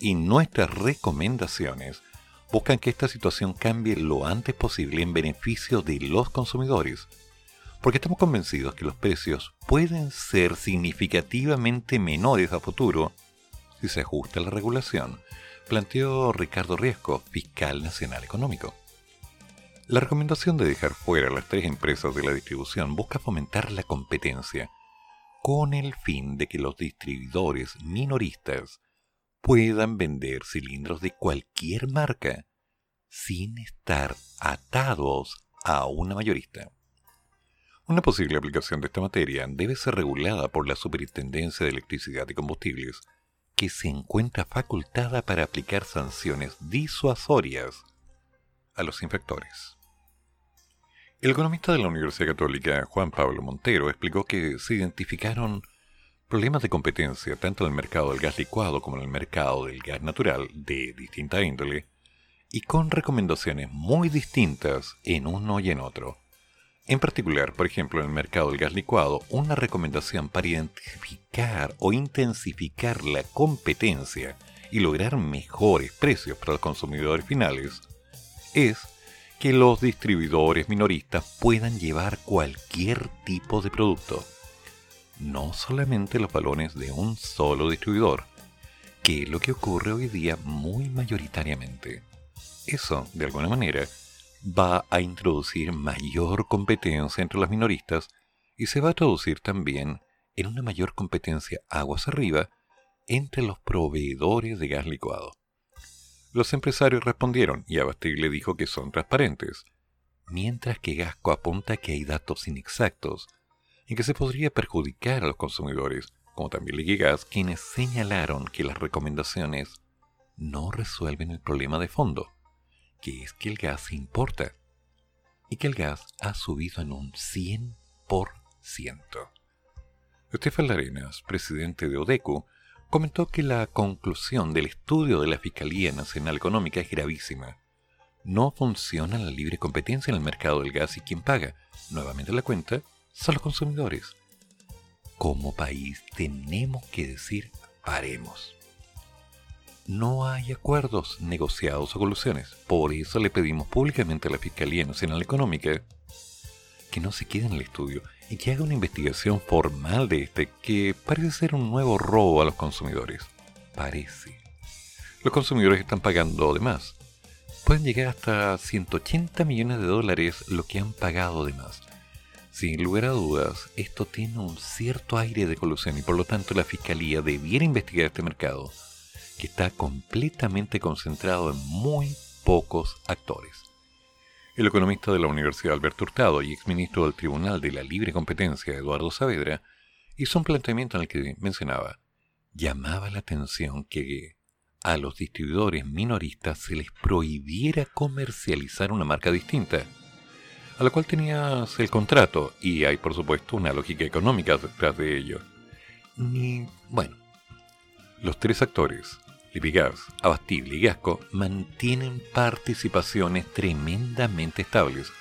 y nuestras recomendaciones buscan que esta situación cambie lo antes posible en beneficio de los consumidores, porque estamos convencidos que los precios pueden ser significativamente menores a futuro si se ajusta la regulación, planteó Ricardo Riesco, fiscal nacional económico. La recomendación de dejar fuera las tres empresas de la distribución busca fomentar la competencia con el fin de que los distribuidores minoristas puedan vender cilindros de cualquier marca sin estar atados a una mayorista. Una posible aplicación de esta materia debe ser regulada por la Superintendencia de Electricidad y Combustibles, que se encuentra facultada para aplicar sanciones disuasorias a los infractores. El economista de la Universidad Católica, Juan Pablo Montero, explicó que se identificaron problemas de competencia tanto en el mercado del gas licuado como en el mercado del gas natural de distinta índole, y con recomendaciones muy distintas en uno y en otro. En particular, por ejemplo, en el mercado del gas licuado, una recomendación para identificar o intensificar la competencia y lograr mejores precios para los consumidores finales es que los distribuidores minoristas puedan llevar cualquier tipo de producto, no solamente los balones de un solo distribuidor, que es lo que ocurre hoy día muy mayoritariamente. Eso, de alguna manera, va a introducir mayor competencia entre los minoristas y se va a traducir también en una mayor competencia aguas arriba entre los proveedores de gas licuado. Los empresarios respondieron y Abastible dijo que son transparentes, mientras que Gasco apunta que hay datos inexactos y que se podría perjudicar a los consumidores, como también Liquigas, quienes señalaron que las recomendaciones no resuelven el problema de fondo, que es que el gas importa y que el gas ha subido en un 100%. Estefan Larenas, presidente de ODECU, comentó que la conclusión del estudio de la Fiscalía Nacional Económica es gravísima. No funciona la libre competencia en el mercado del gas y quien paga nuevamente la cuenta son los consumidores. Como país tenemos que decir paremos. No hay acuerdos negociados o soluciones. Por eso le pedimos públicamente a la Fiscalía Nacional Económica que no se quede en el estudio y que haga una investigación formal de este que parece ser un nuevo robo a los consumidores. Parece. Los consumidores están pagando de más. Pueden llegar hasta 180 millones de dólares lo que han pagado de más. Sin lugar a dudas, esto tiene un cierto aire de colusión y por lo tanto la Fiscalía debiera investigar este mercado, que está completamente concentrado en muy pocos actores. El economista de la Universidad Alberto Hurtado y exministro del Tribunal de la Libre Competencia, Eduardo Saavedra, hizo un planteamiento en el que mencionaba, llamaba la atención que a los distribuidores minoristas se les prohibiera comercializar una marca distinta, a la cual tenías el contrato, y hay por supuesto una lógica económica detrás de ello. Ni, bueno, los tres actores, Lipigas, Abastible y Gasco mantienen participaciones tremendamente estables,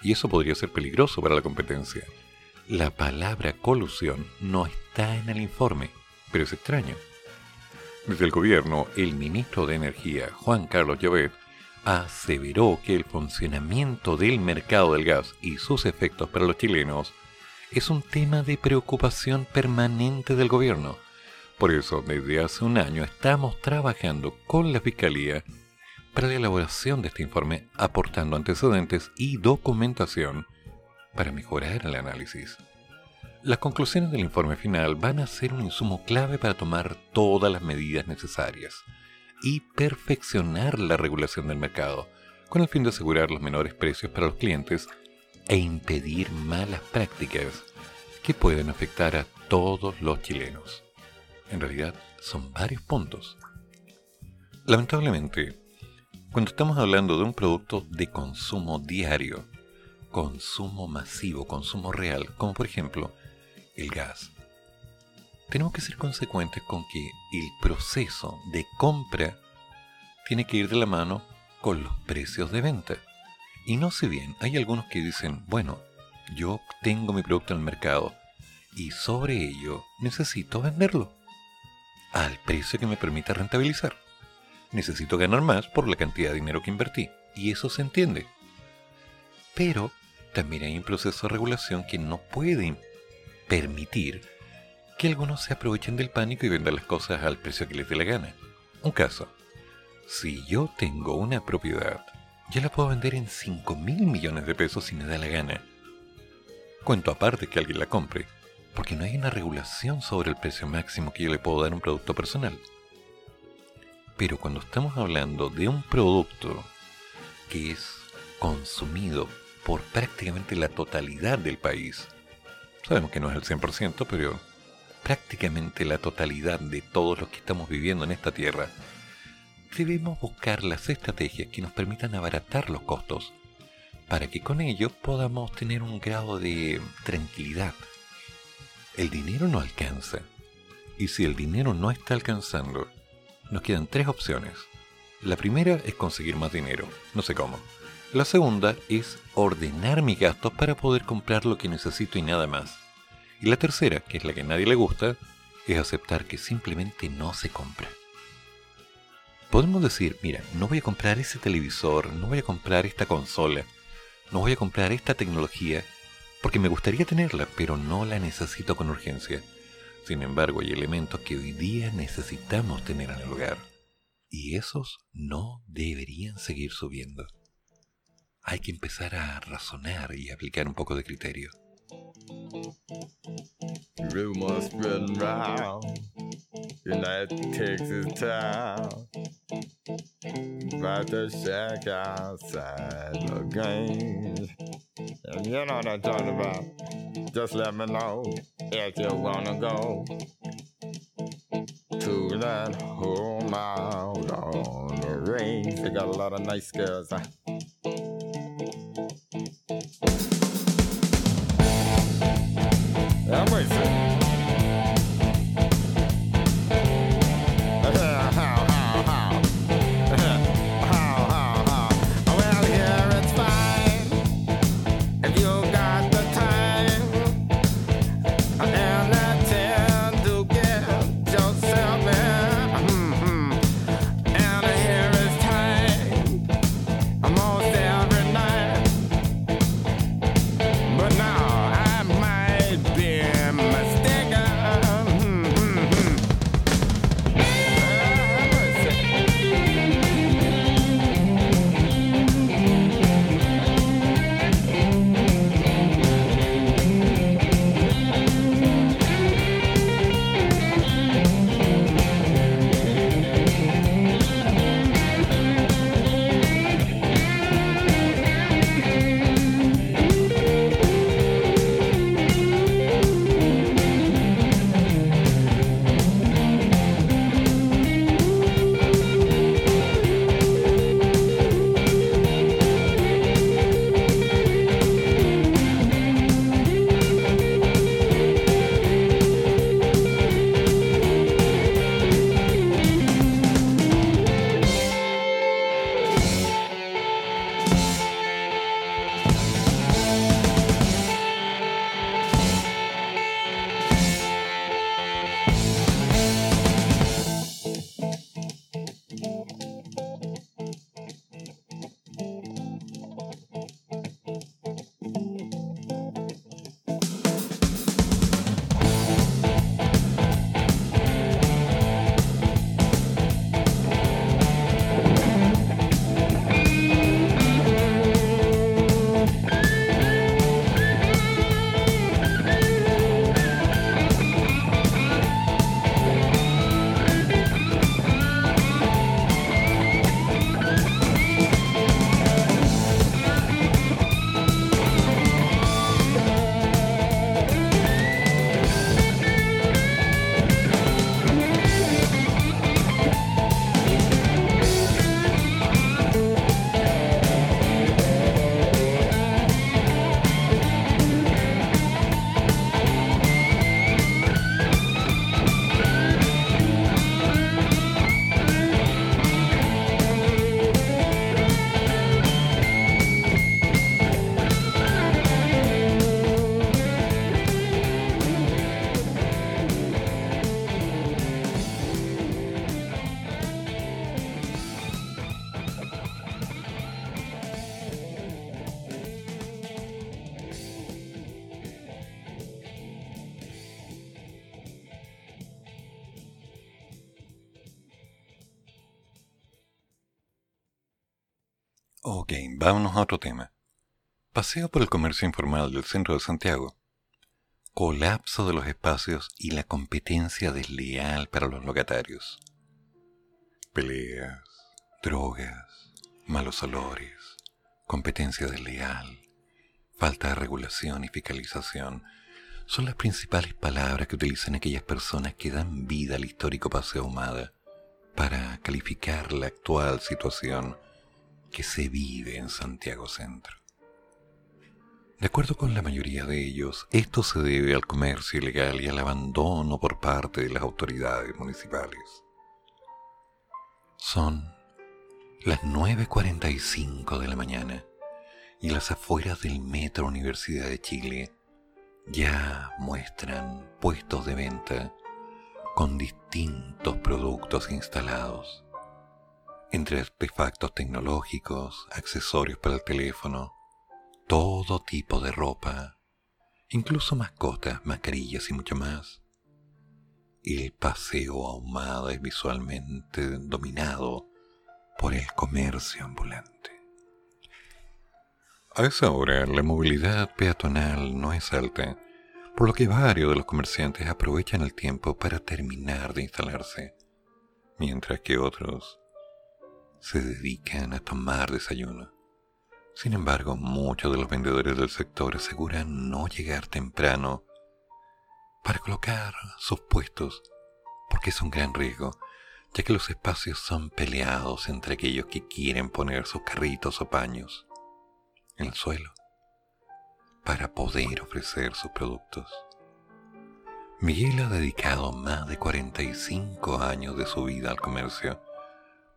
y eso podría ser peligroso para la competencia. La palabra colusión no está en el informe, pero es extraño. Desde el gobierno, el ministro de Energía, Juan Carlos Llobet, aseveró que el funcionamiento del mercado del gas y sus efectos para los chilenos es un tema de preocupación permanente del gobierno por eso, desde hace un año estamos trabajando con la Fiscalía para la elaboración de este informe, aportando antecedentes y documentación para mejorar el análisis. Las conclusiones del informe final van a ser un insumo clave para tomar todas las medidas necesarias y perfeccionar la regulación del mercado, con el fin de asegurar los menores precios para los clientes e impedir malas prácticas que pueden afectar a todos los chilenos. En realidad son varios puntos. Lamentablemente, cuando estamos hablando de un producto de consumo diario, consumo masivo, consumo real, como por ejemplo el gas, tenemos que ser consecuentes con que el proceso de compra tiene que ir de la mano con los precios de venta. Y no sé bien, hay algunos que dicen, bueno, yo tengo mi producto en el mercado y sobre ello necesito venderlo al precio que me permita rentabilizar. Necesito ganar más por la cantidad de dinero que invertí, y eso se entiende. Pero también hay un proceso de regulación que no puede permitir que algunos se aprovechen del pánico y vendan las cosas al precio que les dé la gana. Un caso. Si yo tengo una propiedad, ya la puedo vender en 5 mil millones de pesos si me da la gana. Cuento aparte que alguien la compre, porque no hay una regulación sobre el precio máximo que yo le puedo dar a un producto personal. Pero cuando estamos hablando de un producto que es consumido por prácticamente la totalidad del país, sabemos que no es el 100%, pero prácticamente la totalidad de todos los que estamos viviendo en esta tierra, debemos buscar las estrategias que nos permitan abaratar los costos, para que con ello podamos tener un grado de tranquilidad. El dinero no alcanza, y si el dinero no está alcanzando, nos quedan tres opciones. La primera es conseguir más dinero, no sé cómo. La segunda es ordenar mis gastos para poder comprar lo que necesito y nada más. Y la tercera, que es la que a nadie le gusta, es aceptar que simplemente no se compra. Podemos decir, mira, no voy a comprar ese televisor, no voy a comprar esta consola, no voy a comprar esta tecnología, porque me gustaría tenerla, pero no la necesito con urgencia. Sin embargo, hay elementos que hoy día necesitamos tener en el hogar, y esos no deberían seguir subiendo. Hay que empezar a razonar y aplicar un poco de criterio. United Texas town about the shack outside the games. And you know what I'm talking about. Just let me know if you wanna go to that home out on the range. They got a lot of nice girls. Huh? Vámonos a otro tema. Paseo por el comercio informal del centro de Santiago. Colapso de los espacios y la competencia desleal para los locatarios. Peleas, drogas, malos olores, competencia desleal, falta de regulación y fiscalización son las principales palabras que utilizan aquellas personas que dan vida al histórico Paseo Humada para calificar la actual situación que se vive en Santiago Centro. De acuerdo con la mayoría de ellos, esto se debe al comercio ilegal y al abandono por parte de las autoridades municipales. Son las 9.45 de la mañana y las afueras del Metro Universidad de Chile ya muestran puestos de venta con distintos productos instalados, entre artefactos tecnológicos, accesorios para el teléfono, todo tipo de ropa, incluso mascotas, mascarillas y mucho más. El paseo ahumado es visualmente dominado por el comercio ambulante. A esa hora la movilidad peatonal no es alta, por lo que varios de los comerciantes aprovechan el tiempo para terminar de instalarse, mientras que otros se dedican a tomar desayuno. Sin embargo, muchos de los vendedores del sector aseguran no llegar temprano para colocar sus puestos, porque es un gran riesgo, ya que los espacios son peleados entre aquellos que quieren poner sus carritos o paños en el suelo para poder ofrecer sus productos. Miguel ha dedicado más de 45 años de su vida al comercio,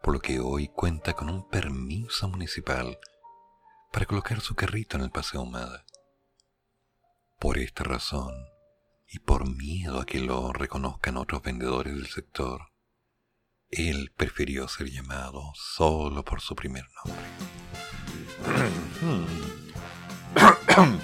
por lo que hoy cuenta con un permiso municipal para colocar su carrito en el Paseo Humada. Por esta razón, y por miedo a que lo reconozcan otros vendedores del sector, él prefirió ser llamado solo por su primer nombre. (coughs)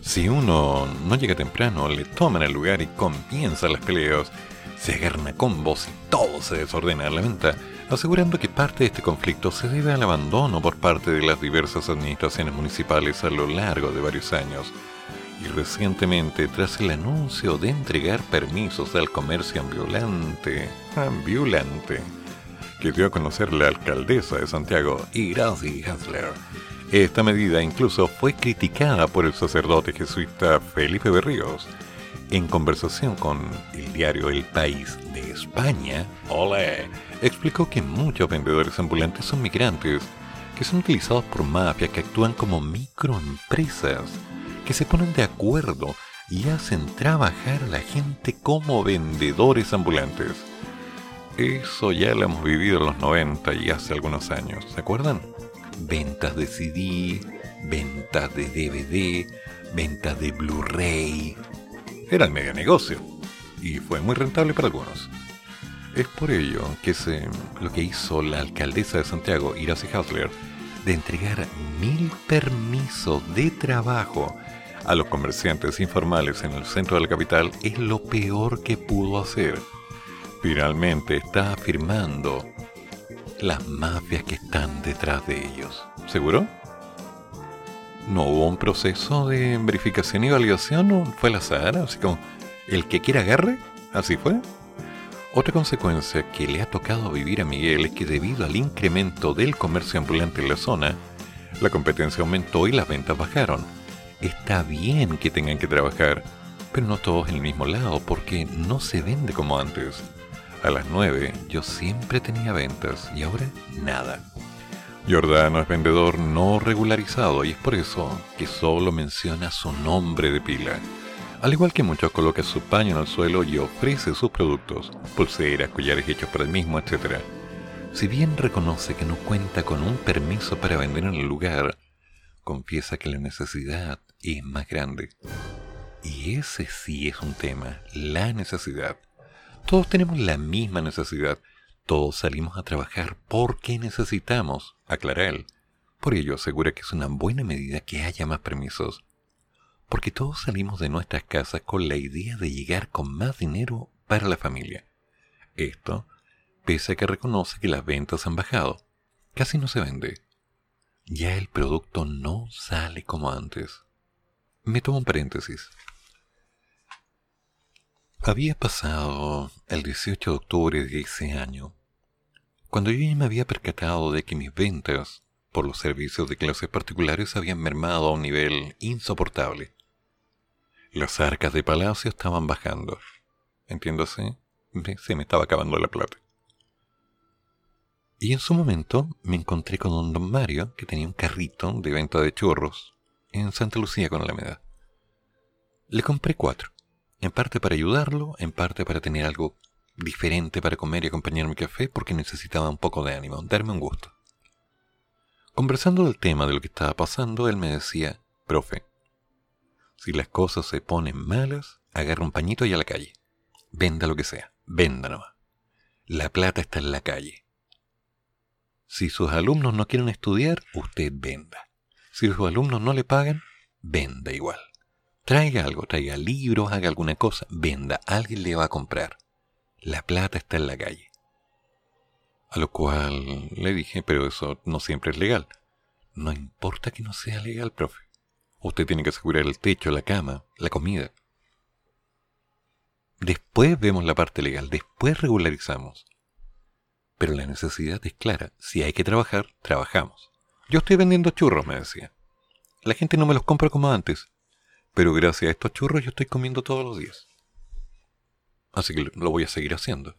si uno no llega temprano, le toman el lugar y comienzan las peleas, se agarran a combos y todo se desordena a la venta, asegurando que parte de este conflicto se debe al abandono por parte de las diversas administraciones municipales a lo largo de varios años. Y recientemente, tras el anuncio de entregar permisos al comercio ambulante, ambulante, que dio a conocer la alcaldesa de Santiago, Irazi Hasler. Esta medida incluso fue criticada por el sacerdote jesuita Felipe Berríos. En conversación con el diario El País de España, Ole, explicó que muchos vendedores ambulantes son migrantes que son utilizados por mafias que actúan como microempresas, que se ponen de acuerdo y hacen trabajar a la gente como vendedores ambulantes. Eso ya lo hemos vivido en los 90 y hace algunos años, ¿se acuerdan? Ventas de CD, ventas de DVD, ventas de Blu-ray. Era el mega negocio y fue muy rentable para algunos. Es por ello que se, lo que hizo la alcaldesa de Santiago, Iracy Hausler, de entregar mil permisos de trabajo a los comerciantes informales en el centro de la capital es lo peor que pudo hacer finalmente está afirmando las mafias que están detrás de ellos. ¿Seguro? ¿No hubo un proceso de verificación y validación? ¿No fue al azar? Así como, el que quiera agarre, así fue. Otra consecuencia que le ha tocado vivir a Miguel es que debido al incremento del comercio ambulante en la zona, la competencia aumentó y las ventas bajaron. Está bien que tengan que trabajar, pero no todos en el mismo lado porque no se vende como antes. A las 9 yo siempre tenía ventas y ahora nada. Giordano es vendedor no regularizado y es por eso que solo menciona su nombre de pila. Al igual que muchos coloca su paño en el suelo y ofrece sus productos, pulseras, collares hechos para el mismo, etc. Si bien reconoce que no cuenta con un permiso para vender en el lugar, confiesa que la necesidad es más grande. Y ese sí es un tema, la necesidad. Todos tenemos la misma necesidad. Todos salimos a trabajar porque necesitamos, aclara él. Por ello asegura que es una buena medida que haya más permisos. Porque todos salimos de nuestras casas con la idea de llegar con más dinero para la familia. Esto, pese a que reconoce que las ventas han bajado. Casi no se vende. ya el producto no sale como antes. Me tomo un paréntesis. Había pasado el 18 de octubre de ese año, cuando yo ya me había percatado de que mis ventas por los servicios de clases particulares habían mermado a un nivel insoportable. Las arcas de palacio estaban bajando. Entiéndase, se me estaba acabando la plata. Y en su momento me encontré con un don Mario que tenía un carrito de venta de churros en Santa Lucía con Alameda. Le compré cuatro, en parte para ayudarlo, en parte para tener algo diferente para comer y acompañar mi café porque necesitaba un poco de ánimo, darme un gusto. Conversando del tema de lo que estaba pasando, él me decía, profe, si las cosas se ponen malas, agarra un pañito y a la calle. Venda lo que sea, venda nomás. La plata está en la calle. Si sus alumnos no quieren estudiar, usted venda. Si sus alumnos no le pagan, venda igual. Traiga algo, traiga libros, haga alguna cosa, venda. Alguien le va a comprar. La plata está en la calle. A lo cual le dije, pero eso no siempre es legal. No importa que no sea legal, profe. Usted tiene que asegurar el techo, la cama, la comida. Después vemos la parte legal, después regularizamos. Pero la necesidad es clara. Si hay que trabajar, trabajamos. Yo estoy vendiendo churros, me decía. La gente no me los compra como antes. Pero gracias a estos churros yo estoy comiendo todos los días. Así que lo voy a seguir haciendo.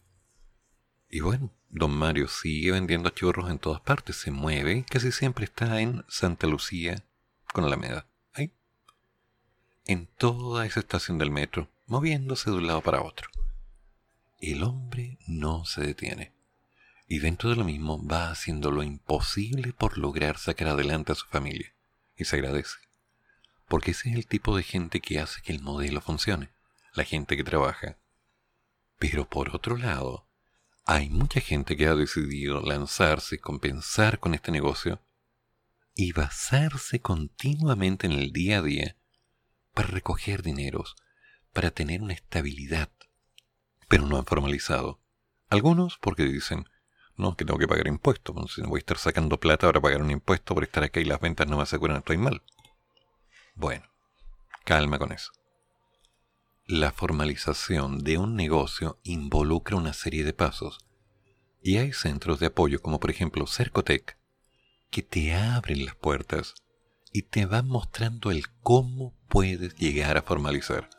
Y bueno, don Mario sigue vendiendo churros en todas partes. Se mueve casi siempre está en Santa Lucía con Alameda. Ahí. En toda esa estación del metro, moviéndose de un lado para otro. El hombre no se detiene y dentro de lo mismo va haciendo lo imposible por lograr sacar adelante a su familia. Y se agradece. Porque ese es el tipo de gente que hace que el modelo funcione, la gente que trabaja. Pero por otro lado, hay mucha gente que ha decidido lanzarse, compensar con este negocio y basarse continuamente en el día a día para recoger dineros, para tener una estabilidad, pero no han formalizado. Algunos porque dicen, no, que tengo que pagar impuestos. Pues, si no voy a estar sacando plata para pagar un impuesto por estar acá y las ventas no me aseguran, estoy mal. Bueno, calma con eso. La formalización de un negocio involucra una serie de pasos. Y hay centros de apoyo como por ejemplo Cercotec que te abren las puertas y te van mostrando el cómo puedes llegar a formalizar.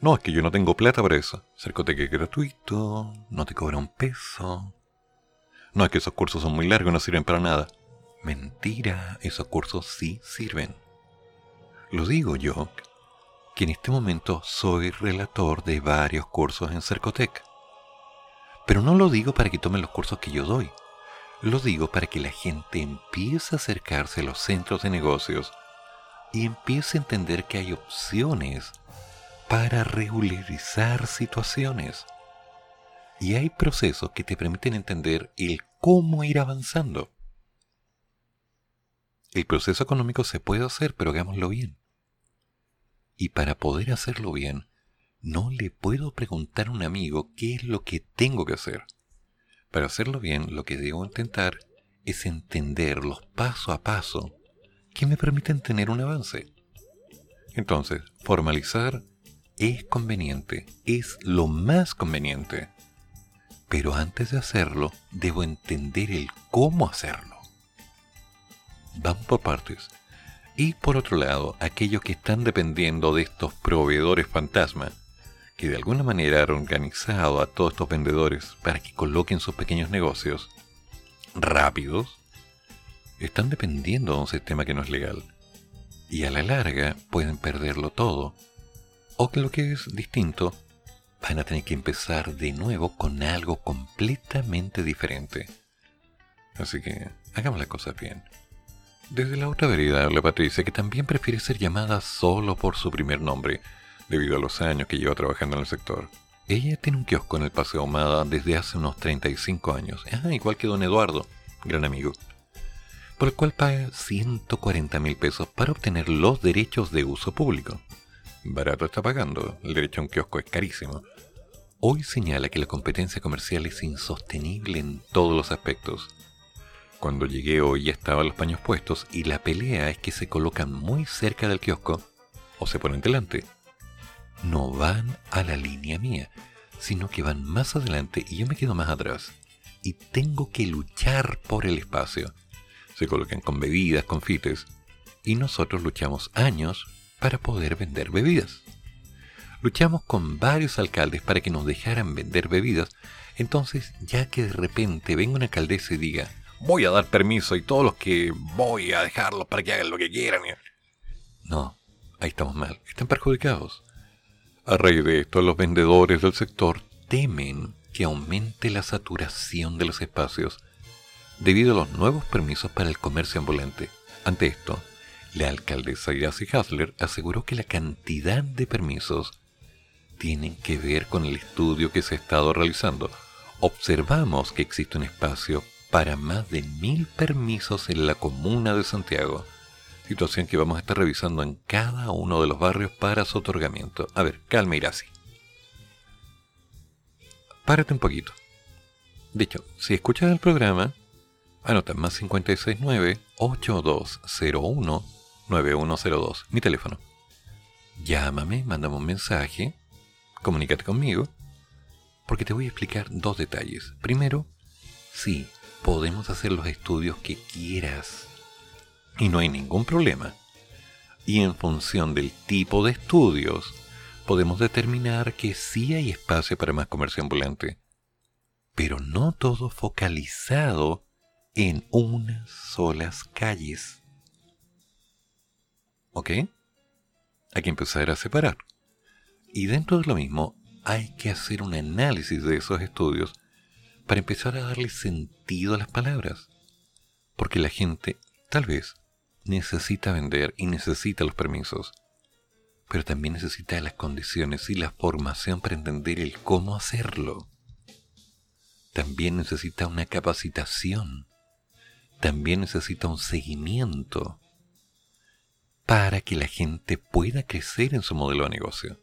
No, es que yo no tengo plata para eso. Cercotec es gratuito, no te cobra un peso. No es que esos cursos son muy largos y no sirven para nada. Mentira, esos cursos sí sirven. Lo digo yo, que en este momento soy relator de varios cursos en Cercotec. Pero no lo digo para que tomen los cursos que yo doy. Lo digo para que la gente empiece a acercarse a los centros de negocios y empiece a entender que hay opciones para regularizar situaciones y hay procesos que te permiten entender el cómo ir avanzando. El proceso económico se puede hacer, pero hagámoslo bien. Y para poder hacerlo bien, no le puedo preguntar a un amigo qué es lo que tengo que hacer. Para hacerlo bien, lo que debo intentar es entender los paso a paso que me permiten tener un avance. Entonces, formalizar es conveniente, es lo más conveniente. Pero antes de hacerlo, debo entender el cómo hacerlo. Vamos por partes. Y por otro lado, aquellos que están dependiendo de estos proveedores fantasma, que de alguna manera han organizado a todos estos vendedores para que coloquen sus pequeños negocios rápidos, están dependiendo de un sistema que no es legal. Y a la larga pueden perderlo todo. O que lo que es distinto, van a tener que empezar de nuevo con algo completamente diferente. Así que hagamos las cosas bien. Desde la otra vereda habla Patricia, que también prefiere ser llamada solo por su primer nombre, debido a los años que lleva trabajando en el sector. Ella tiene un kiosco en el Paseo Ahumada desde hace unos 35 años, ah, igual que don Eduardo, gran amigo, por el cual paga 140 mil pesos para obtener los derechos de uso público. Barato está pagando, el derecho a un kiosco es carísimo, Hoy señala que la competencia comercial es insostenible en todos los aspectos. Cuando llegué hoy estaban los paños puestos y la pelea es que se colocan muy cerca del kiosco o se ponen delante. No van a la línea mía, sino que van más adelante y yo me quedo más atrás. Y tengo que luchar por el espacio. Se colocan con bebidas, confites, y nosotros luchamos años para poder vender bebidas. Luchamos con varios alcaldes para que nos dejaran vender bebidas, entonces ya que de repente venga una alcaldesa y diga, voy a dar permiso y todos los que voy a dejarlos para que hagan lo que quieran. No, ahí estamos mal, están perjudicados. A raíz de esto, los vendedores del sector temen que aumente la saturación de los espacios debido a los nuevos permisos para el comercio ambulante. Ante esto, la alcaldesa Iracy Hasler aseguró que la cantidad de permisos tienen que ver con el estudio que se ha estado realizando. Observamos que existe un espacio para más de mil permisos en la comuna de Santiago, situación que vamos a estar revisando en cada uno de los barrios para su otorgamiento. A ver, calma Iracy. Párate un poquito. De hecho, si escuchas el programa, anota más 569-8201-9102, mi teléfono. Llámame, mándame un mensaje, comunícate conmigo, porque te voy a explicar dos detalles. Primero, sí, podemos hacer los estudios que quieras. Y no hay ningún problema. Y en función del tipo de estudios, podemos determinar que sí hay espacio para más comercio ambulante. Pero no todo focalizado en unas solas calles. ¿Ok? Hay que empezar a separar. Y dentro de lo mismo, hay que hacer un análisis de esos estudios para empezar a darle sentido a las palabras. Porque la gente, tal vez, necesita vender y necesita los permisos, pero también necesita las condiciones y la formación para entender el cómo hacerlo. También necesita una capacitación, también necesita un seguimiento para que la gente pueda crecer en su modelo de negocio.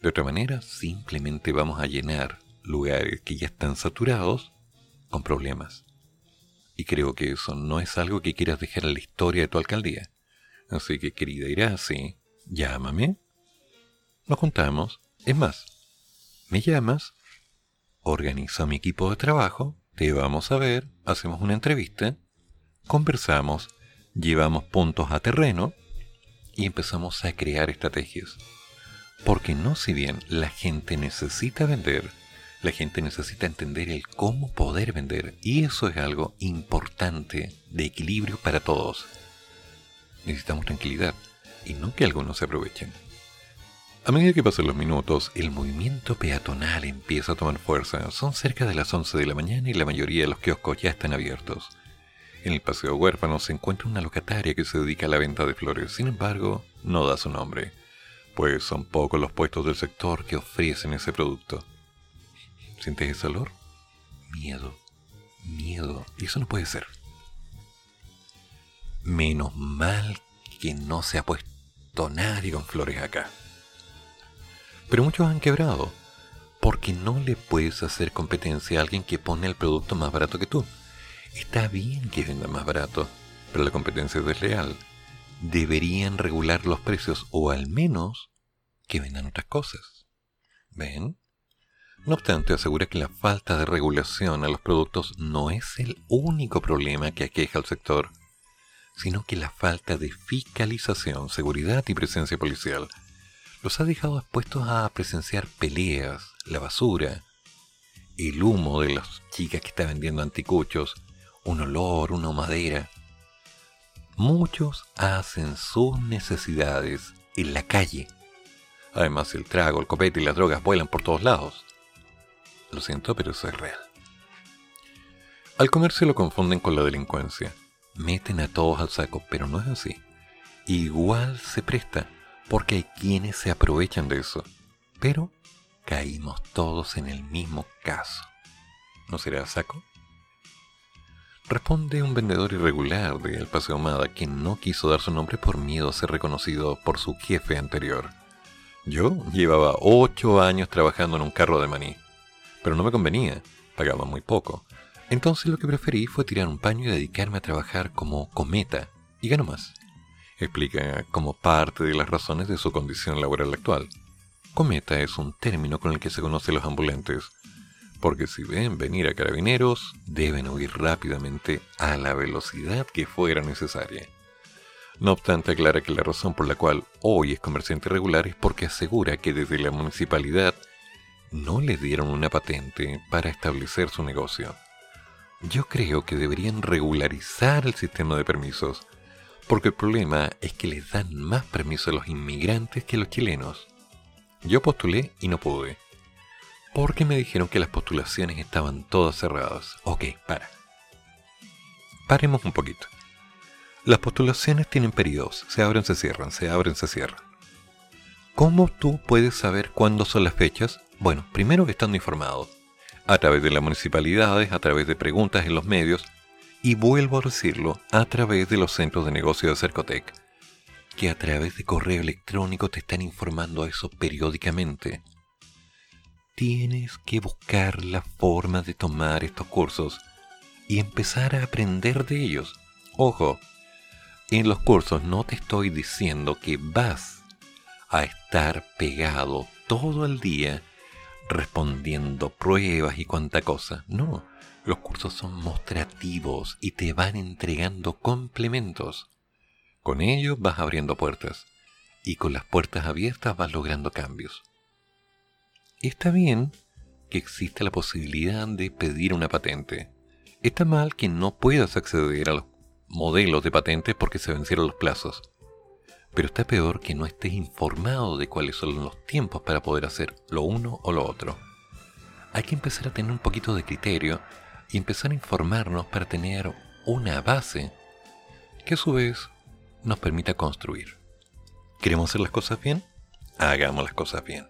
De otra manera, simplemente vamos a llenar lugares que ya están saturados con problemas. Y creo que eso no es algo que quieras dejar en la historia de tu alcaldía. Así que, querida Irasi, llámame. Nos juntamos. Es más, me llamas, organizo mi equipo de trabajo, te vamos a ver, hacemos una entrevista, conversamos, llevamos puntos a terreno y empezamos a crear estrategias. Porque no si bien la gente necesita vender, la gente necesita entender el cómo poder vender y eso es algo importante de equilibrio para todos. Necesitamos tranquilidad y no que algunos se aprovechen. A medida que pasan los minutos, el movimiento peatonal empieza a tomar fuerza. Son cerca de las 11 de la mañana y la mayoría de los kioscos ya están abiertos. En el paseo huérfano se encuentra una locataria que se dedica a la venta de flores, sin embargo, no da su nombre, pues son pocos los puestos del sector que ofrecen ese producto. ¿Sientes ese olor? Miedo, miedo. Y eso no puede ser. Menos mal que no se ha puesto nadie con flores acá. Pero muchos han quebrado, porque no le puedes hacer competencia a alguien que pone el producto más barato que tú. Está bien que venda más barato, pero la competencia es desleal. Deberían regular los precios o al menos que vendan otras cosas. ¿Ven? No obstante, asegura que la falta de regulación a los productos no es el único problema que aqueja al sector, sino que la falta de fiscalización, seguridad y presencia policial los ha dejado expuestos a presenciar peleas, la basura, el humo de las chicas que están vendiendo anticuchos, un olor, una madera. Muchos hacen sus necesidades en la calle. Además, el trago, el copete y las drogas vuelan por todos lados. Lo siento, pero eso es real. Al comercio lo confunden con la delincuencia. Meten a todos al saco, pero no es así. Igual se presta, porque hay quienes se aprovechan de eso. Pero caímos todos en el mismo caso. ¿No será saco? Responde un vendedor irregular de El Paseo Amada que no quiso dar su nombre por miedo a ser reconocido por su jefe anterior. Yo llevaba ocho años trabajando en un carro de maní pero no me convenía, pagaba muy poco. Entonces lo que preferí fue tirar un paño y dedicarme a trabajar como cometa, y gano más. Explica como parte de las razones de su condición laboral actual. Cometa es un término con el que se conocen los ambulantes, porque si ven venir a carabineros, deben huir rápidamente a la velocidad que fuera necesaria. No obstante, aclara que la razón por la cual hoy es comerciante regular es porque asegura que desde la municipalidad no le dieron una patente para establecer su negocio. Yo creo que deberían regularizar el sistema de permisos, porque el problema es que les dan más permisos a los inmigrantes que a los chilenos. Yo postulé y no pude, porque me dijeron que las postulaciones estaban todas cerradas. Ok, para. Paremos un poquito. Las postulaciones tienen periodos, se abren, se cierran, se abren, se cierran. ¿Cómo tú puedes saber cuándo son las fechas? Bueno, primero estando informado, a través de las municipalidades, a través de preguntas en los medios, y vuelvo a decirlo, a través de los centros de negocio de Cercotec, que a través de correo electrónico te están informando eso periódicamente. Tienes que buscar la forma de tomar estos cursos y empezar a aprender de ellos. Ojo, en los cursos no te estoy diciendo que vas a estar pegado todo el día respondiendo pruebas y cuanta cosa. No, los cursos son mostrativos y te van entregando complementos. Con ellos vas abriendo puertas y con las puertas abiertas vas logrando cambios. Está bien que exista la posibilidad de pedir una patente. Está mal que no puedas acceder a los modelos de patentes porque se vencieron los plazos. Pero está peor que no estés informado de cuáles son los tiempos para poder hacer lo uno o lo otro. Hay que empezar a tener un poquito de criterio y empezar a informarnos para tener una base que a su vez nos permita construir. ¿Queremos hacer las cosas bien? Hagamos las cosas bien.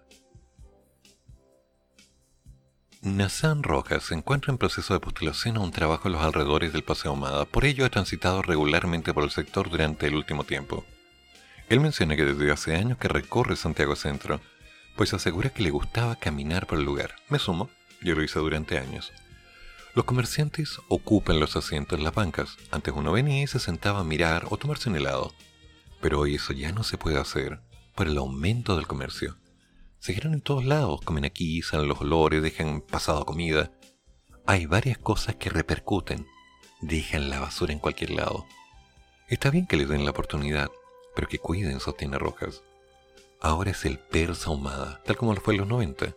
Nazan Rojas se encuentra en proceso de postulación a un trabajo en los alrededores del Paseo Humada, por ello ha transitado regularmente por el sector durante el último tiempo. Él menciona que desde hace años que recorre Santiago Centro, pues asegura que le gustaba caminar por el lugar. Me sumo, yo lo hice durante años. Los comerciantes ocupan los asientos en las bancas. Antes uno venía y se sentaba a mirar o tomarse un helado. Pero hoy eso ya no se puede hacer por el aumento del comercio. Se quedan en todos lados, comen aquí, salen los olores, dejan pasado comida. Hay varias cosas que repercuten. Dejan la basura en cualquier lado. Está bien que les den la oportunidad, que cuiden, sostiene Rojas. Ahora es el persa ahumada, tal como lo fue en los 90.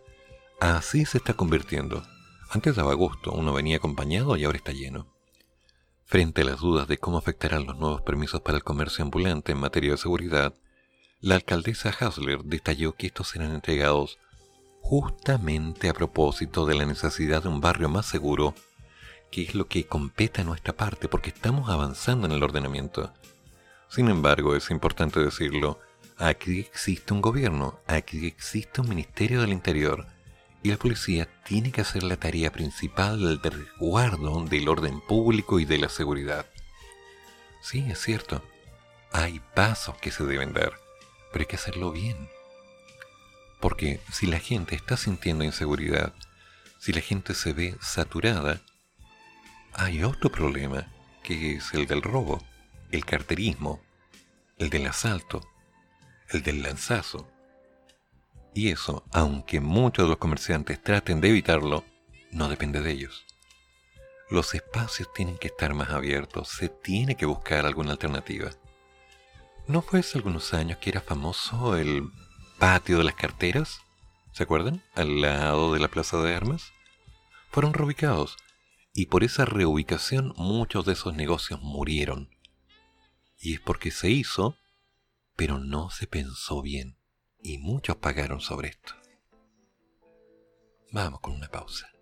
Así se está convirtiendo. Antes daba gusto, uno venía acompañado y ahora está lleno. Frente a las dudas de cómo afectarán los nuevos permisos para el comercio ambulante en materia de seguridad, la alcaldesa Hasler detalló que estos serán entregados justamente a propósito de la necesidad de un barrio más seguro, que es lo que compete a nuestra parte porque estamos avanzando en el ordenamiento. Sin embargo, es importante decirlo, aquí existe un gobierno, aquí existe un Ministerio del Interior, y la policía tiene que hacer la tarea principal del resguardo del orden público y de la seguridad. Sí, es cierto, hay pasos que se deben dar, pero hay que hacerlo bien. Porque si la gente está sintiendo inseguridad, si la gente se ve saturada, hay otro problema, que es el del robo el carterismo, el del asalto, el del lanzazo. Y eso, aunque muchos de los comerciantes traten de evitarlo, no depende de ellos. Los espacios tienen que estar más abiertos, se tiene que buscar alguna alternativa. ¿No fue hace algunos años que era famoso el patio de las carteras? ¿Se acuerdan? Al lado de la plaza de armas. Fueron reubicados, y por esa reubicación muchos de esos negocios murieron y es porque se hizo, pero no se pensó bien. Y muchos pagaron sobre esto. Vamos con una pausa.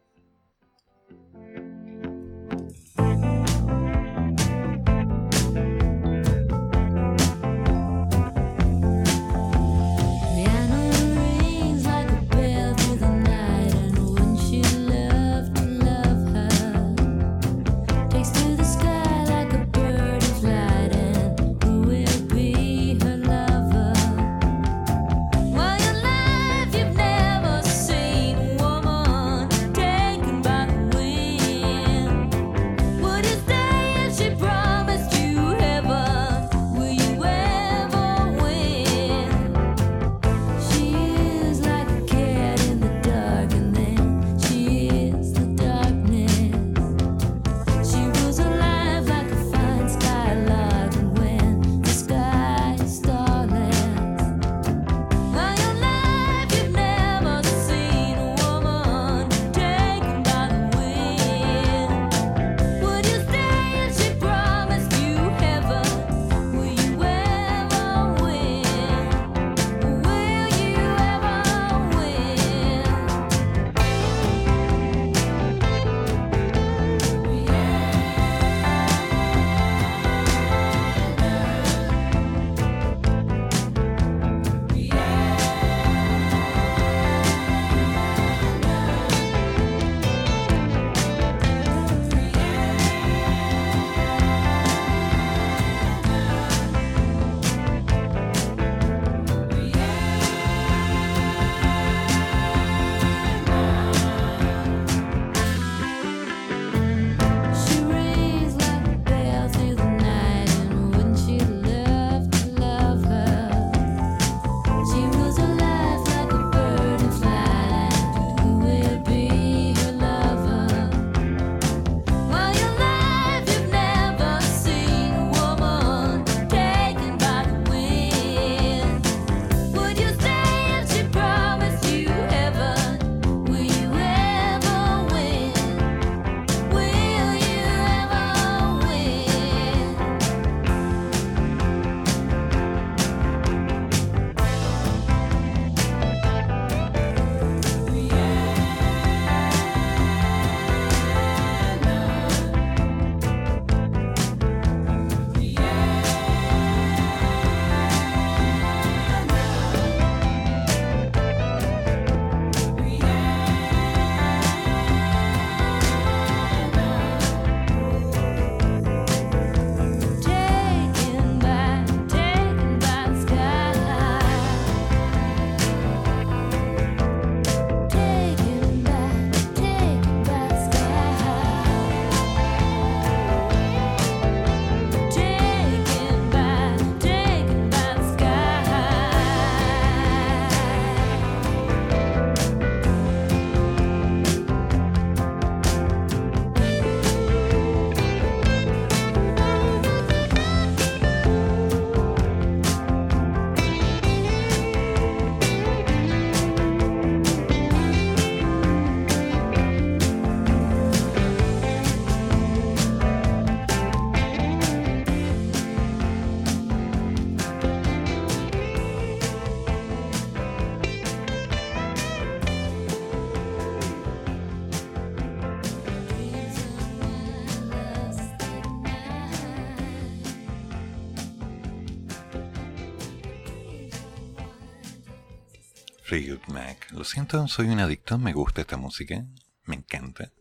Mac. Lo siento, soy un adicto, me gusta esta música, me encanta.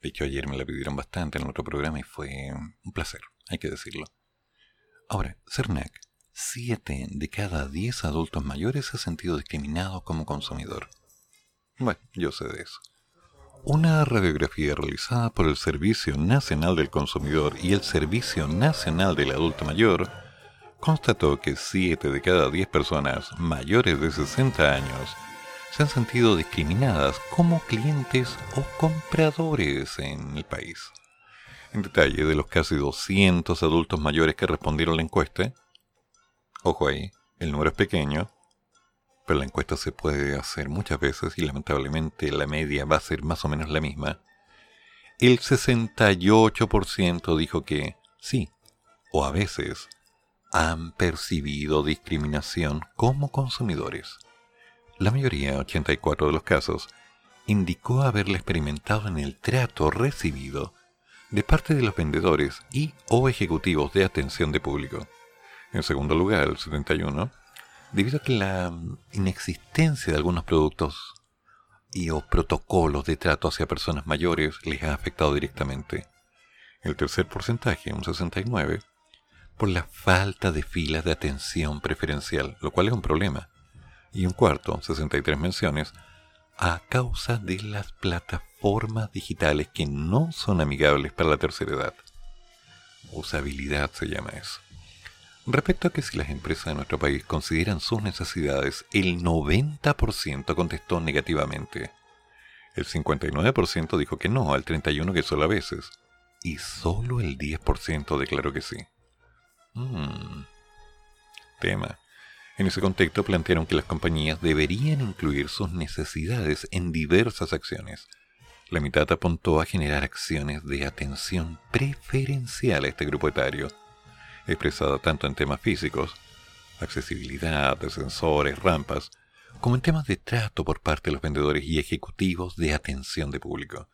De hecho, ayer me la pidieron bastante en otro programa y fue un placer, hay que decirlo. Ahora, CERNAC, 7 de cada 10 adultos mayores se ha sentido discriminado como consumidor. Bueno, yo sé de eso. Una radiografía realizada por el Servicio Nacional del Consumidor y el Servicio Nacional del Adulto Mayor constató que 7 de cada 10 personas mayores de 60 años se han sentido discriminadas como clientes o compradores en el país. En detalle, de los casi 200 adultos mayores que respondieron a la encuesta, ojo ahí, el número es pequeño, pero la encuesta se puede hacer muchas veces y lamentablemente la media va a ser más o menos la misma. El 68% dijo que sí, o a veces han percibido discriminación como consumidores. La mayoría, 84 de los casos, indicó haberla experimentado en el trato recibido de parte de los vendedores y o ejecutivos de atención de público. En segundo lugar, el 71, debido a que la inexistencia de algunos productos y o protocolos de trato hacia personas mayores les ha afectado directamente. El tercer porcentaje, un 69, por la falta de filas de atención preferencial, lo cual es un problema. Y un cuarto, 63 menciones, a causa de las plataformas digitales que no son amigables para la tercera edad. Usabilidad se llama eso. Respecto a que si las empresas de nuestro país consideran sus necesidades, el 90% contestó negativamente. El 59% dijo que no, al 31% que solo a veces. Y solo el 10% declaró que sí. Hmm. Tema. En ese contexto plantearon que las compañías deberían incluir sus necesidades en diversas acciones. La mitad apuntó a generar acciones de atención preferencial a este grupo etario, expresada tanto en temas físicos, accesibilidad, sensores, rampas, como en temas de trato por parte de los vendedores y ejecutivos de atención de público.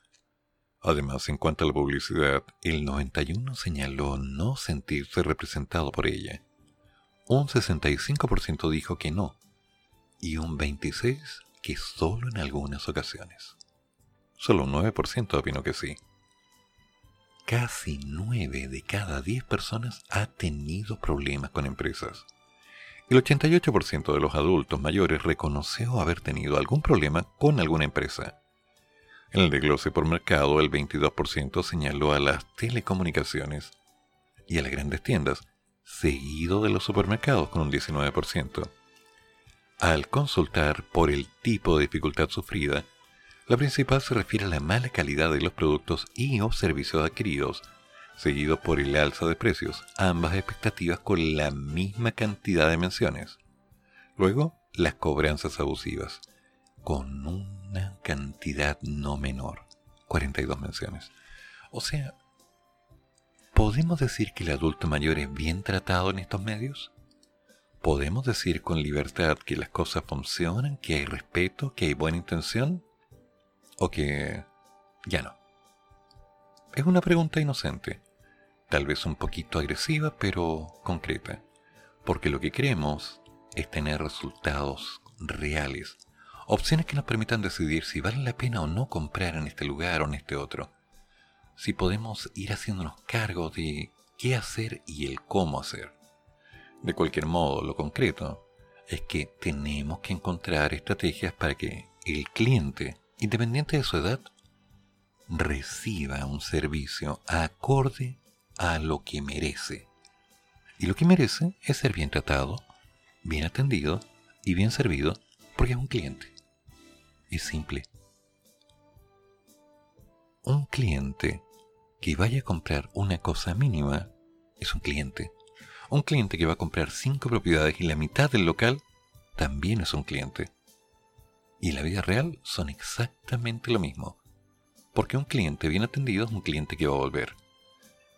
Además, en cuanto a la publicidad, el 91 señaló no sentirse representado por ella. Un 65% dijo que no y un 26% que solo en algunas ocasiones. Solo un 9% opinó que sí. Casi 9 de cada 10 personas ha tenido problemas con empresas. El 88% de los adultos mayores reconoció haber tenido algún problema con alguna empresa. En el desglose por mercado, el 22% señaló a las telecomunicaciones y a las grandes tiendas, seguido de los supermercados con un 19%. Al consultar por el tipo de dificultad sufrida, la principal se refiere a la mala calidad de los productos y o servicios adquiridos, seguido por el alza de precios, ambas expectativas con la misma cantidad de menciones. Luego, las cobranzas abusivas, con una cantidad no menor, 42 menciones. O sea, ¿podemos decir que el adulto mayor es bien tratado en estos medios? ¿Podemos decir con libertad que las cosas funcionan, que hay respeto, que hay buena intención? ¿O que ya no? Es una pregunta inocente, tal vez un poquito agresiva, pero concreta, porque lo que queremos es tener resultados reales Opciones que nos permitan decidir si vale la pena o no comprar en este lugar o en este otro. Si podemos ir haciéndonos cargo de qué hacer y el cómo hacer. De cualquier modo, lo concreto es que tenemos que encontrar estrategias para que el cliente, independiente de su edad, reciba un servicio acorde a lo que merece. Y lo que merece es ser bien tratado, bien atendido y bien servido porque es un cliente es simple. Un cliente que vaya a comprar una cosa mínima es un cliente. Un cliente que va a comprar cinco propiedades y la mitad del local también es un cliente. Y la vida real son exactamente lo mismo. Porque un cliente bien atendido es un cliente que va a volver.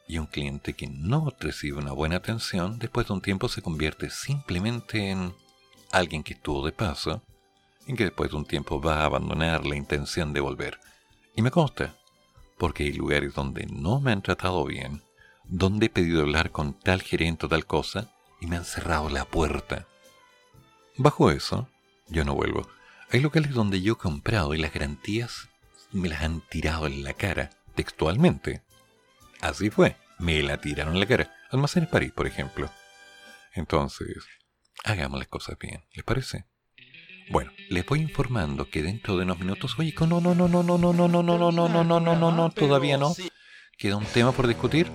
Y un cliente que no recibe una buena atención después de un tiempo se convierte simplemente en alguien que estuvo de paso en que después de un tiempo va a abandonar la intención de volver. Y me consta, porque hay lugares donde no me han tratado bien, donde he pedido hablar con tal gerente o tal cosa, y me han cerrado la puerta. Bajo eso, yo no vuelvo. Hay locales donde yo he comprado y las garantías me las han tirado en la cara, textualmente. Así fue, me la tiraron en la cara. Almacenes París, por ejemplo. Entonces, hagamos las cosas bien, ¿les parece? Bueno, les voy informando que dentro de unos minutos, oye, no, no, no, no, no, no, no, no, no, no, no, no, no, no, no, no, todavía no. Queda un tema por discutir.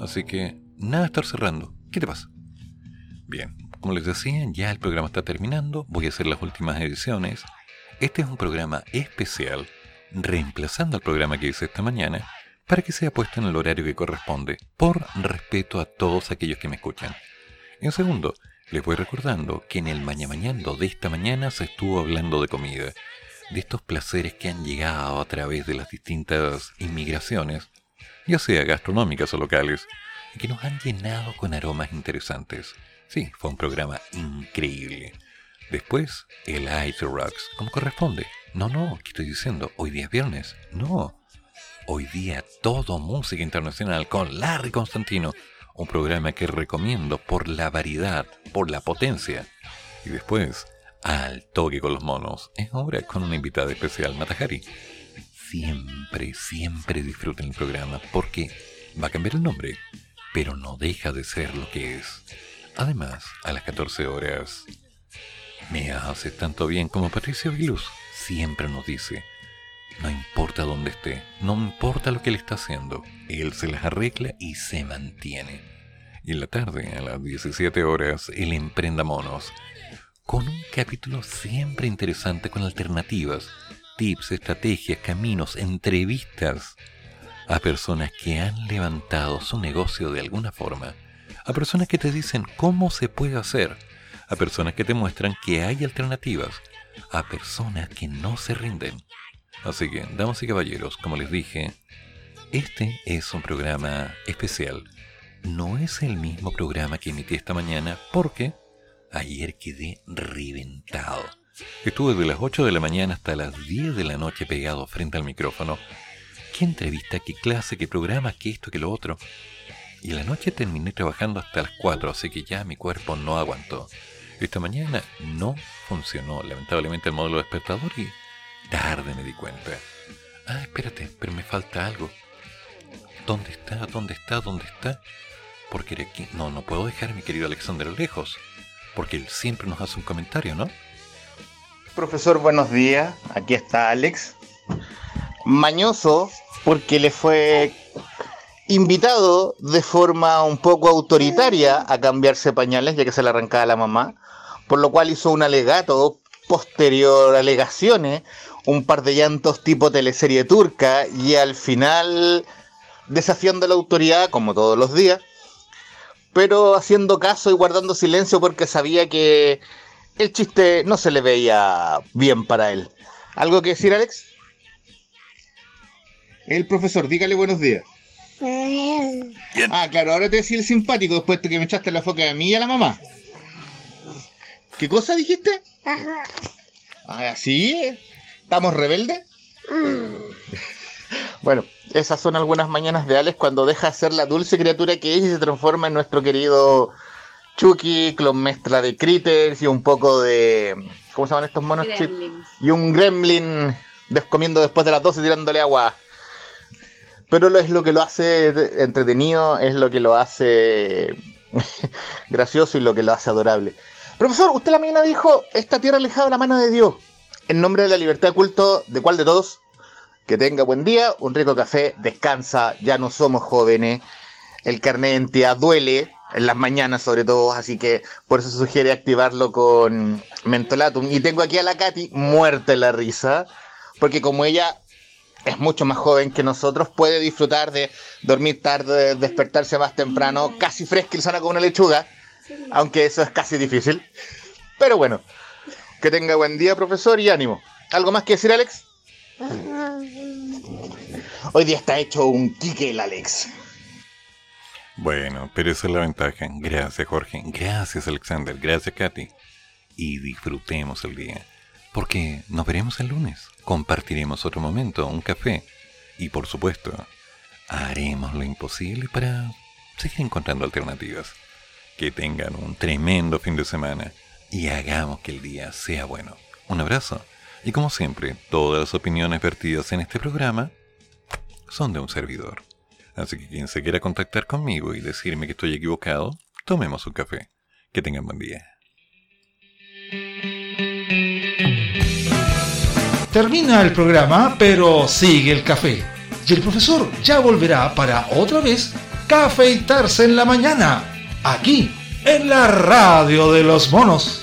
Así que, nada estar cerrando. ¿Qué te pasa? Bien, como les decía, ya el programa está terminando. Voy a hacer las últimas ediciones. Este es un programa especial, reemplazando al programa que hice esta mañana, para que sea puesto en el horario que corresponde, por respeto a todos aquellos que me escuchan. En segundo, les voy recordando que en el Maña de esta mañana se estuvo hablando de comida, de estos placeres que han llegado a través de las distintas inmigraciones, ya sea gastronómicas o locales, y que nos han llenado con aromas interesantes. Sí, fue un programa increíble. Después, el Ice Rocks, como corresponde. No, no, ¿qué estoy diciendo? Hoy día es viernes. No. Hoy día todo música internacional con Larry Constantino un programa que recomiendo por la variedad, por la potencia. Y después, al toque con los monos, es ahora con una invitada especial, Matajari. Siempre, siempre disfruten el programa porque va a cambiar el nombre, pero no deja de ser lo que es. Además, a las 14 horas, me hace tanto bien como Patricio Vilus siempre nos dice, no importa dónde esté, no importa lo que él está haciendo, él se las arregla y se mantiene. Y en la tarde, a las 17 horas, el Emprenda Monos, con un capítulo siempre interesante con alternativas, tips, estrategias, caminos, entrevistas a personas que han levantado su negocio de alguna forma, a personas que te dicen cómo se puede hacer, a personas que te muestran que hay alternativas, a personas que no se rinden. Así que, damas y caballeros, como les dije, este es un programa especial. No es el mismo programa que emití esta mañana porque ayer quedé reventado. Estuve de las 8 de la mañana hasta las 10 de la noche pegado frente al micrófono. ¿Qué entrevista, qué clase, qué programa, qué esto, qué lo otro? Y la noche terminé trabajando hasta las 4, así que ya mi cuerpo no aguantó. Esta mañana no funcionó lamentablemente el módulo despertador y Tarde me di cuenta. Ah, espérate, pero me falta algo. ¿Dónde está? ¿Dónde está? ¿Dónde está? Porque aquí... No, no puedo dejar a mi querido Alexander lejos. Porque él siempre nos hace un comentario, ¿no? Profesor, buenos días. Aquí está Alex. Mañoso porque le fue invitado de forma un poco autoritaria a cambiarse pañales ya que se le arrancaba la mamá, por lo cual hizo un alegato posterior alegaciones un par de llantos tipo teleserie turca y al final desafiando la autoridad como todos los días, pero haciendo caso y guardando silencio porque sabía que el chiste no se le veía bien para él. ¿Algo que decir, Alex? El profesor, dígale buenos días. Ah, claro, ahora te decía el simpático después de que me echaste la foca a mí y a la mamá. ¿Qué cosa dijiste? Ah, ¿sí? ¿Estamos rebeldes? bueno, esas son algunas mañanas de Alex cuando deja de ser la dulce criatura que es y se transforma en nuestro querido Chucky, clon mezcla de critters y un poco de. ¿Cómo se llaman estos monos? Y un gremlin descomiendo después de las 12 tirándole agua. Pero es lo que lo hace entretenido, es lo que lo hace (laughs) gracioso y lo que lo hace adorable. Profesor, usted la mañana dijo, esta tierra alejada de la mano de Dios en nombre de la libertad de culto, ¿de cuál de todos? Que tenga buen día, un rico café, descansa, ya no somos jóvenes, el carnet de identidad duele, en las mañanas sobre todo, así que por eso sugiere activarlo con mentolatum. Y tengo aquí a la Katy muerta en la risa, porque como ella es mucho más joven que nosotros, puede disfrutar de dormir tarde, despertarse más temprano, casi fresca y sana como una lechuga, aunque eso es casi difícil. Pero bueno, que tenga buen día, profesor, y ánimo. ¿Algo más que decir, Alex? Hoy día está hecho un quique el Alex. Bueno, pero esa es la ventaja. Gracias, Jorge. Gracias, Alexander. Gracias, Katy. Y disfrutemos el día. Porque nos veremos el lunes. Compartiremos otro momento, un café. Y por supuesto, haremos lo imposible para seguir encontrando alternativas. Que tengan un tremendo fin de semana y hagamos que el día sea bueno. Un abrazo. Y como siempre, todas las opiniones vertidas en este programa son de un servidor. Así que quien se quiera contactar conmigo y decirme que estoy equivocado, tomemos un café. Que tengan buen día. Termina el programa, pero sigue el café. Y el profesor ya volverá para otra vez cafeitarse en la mañana, aquí, en la radio de los monos.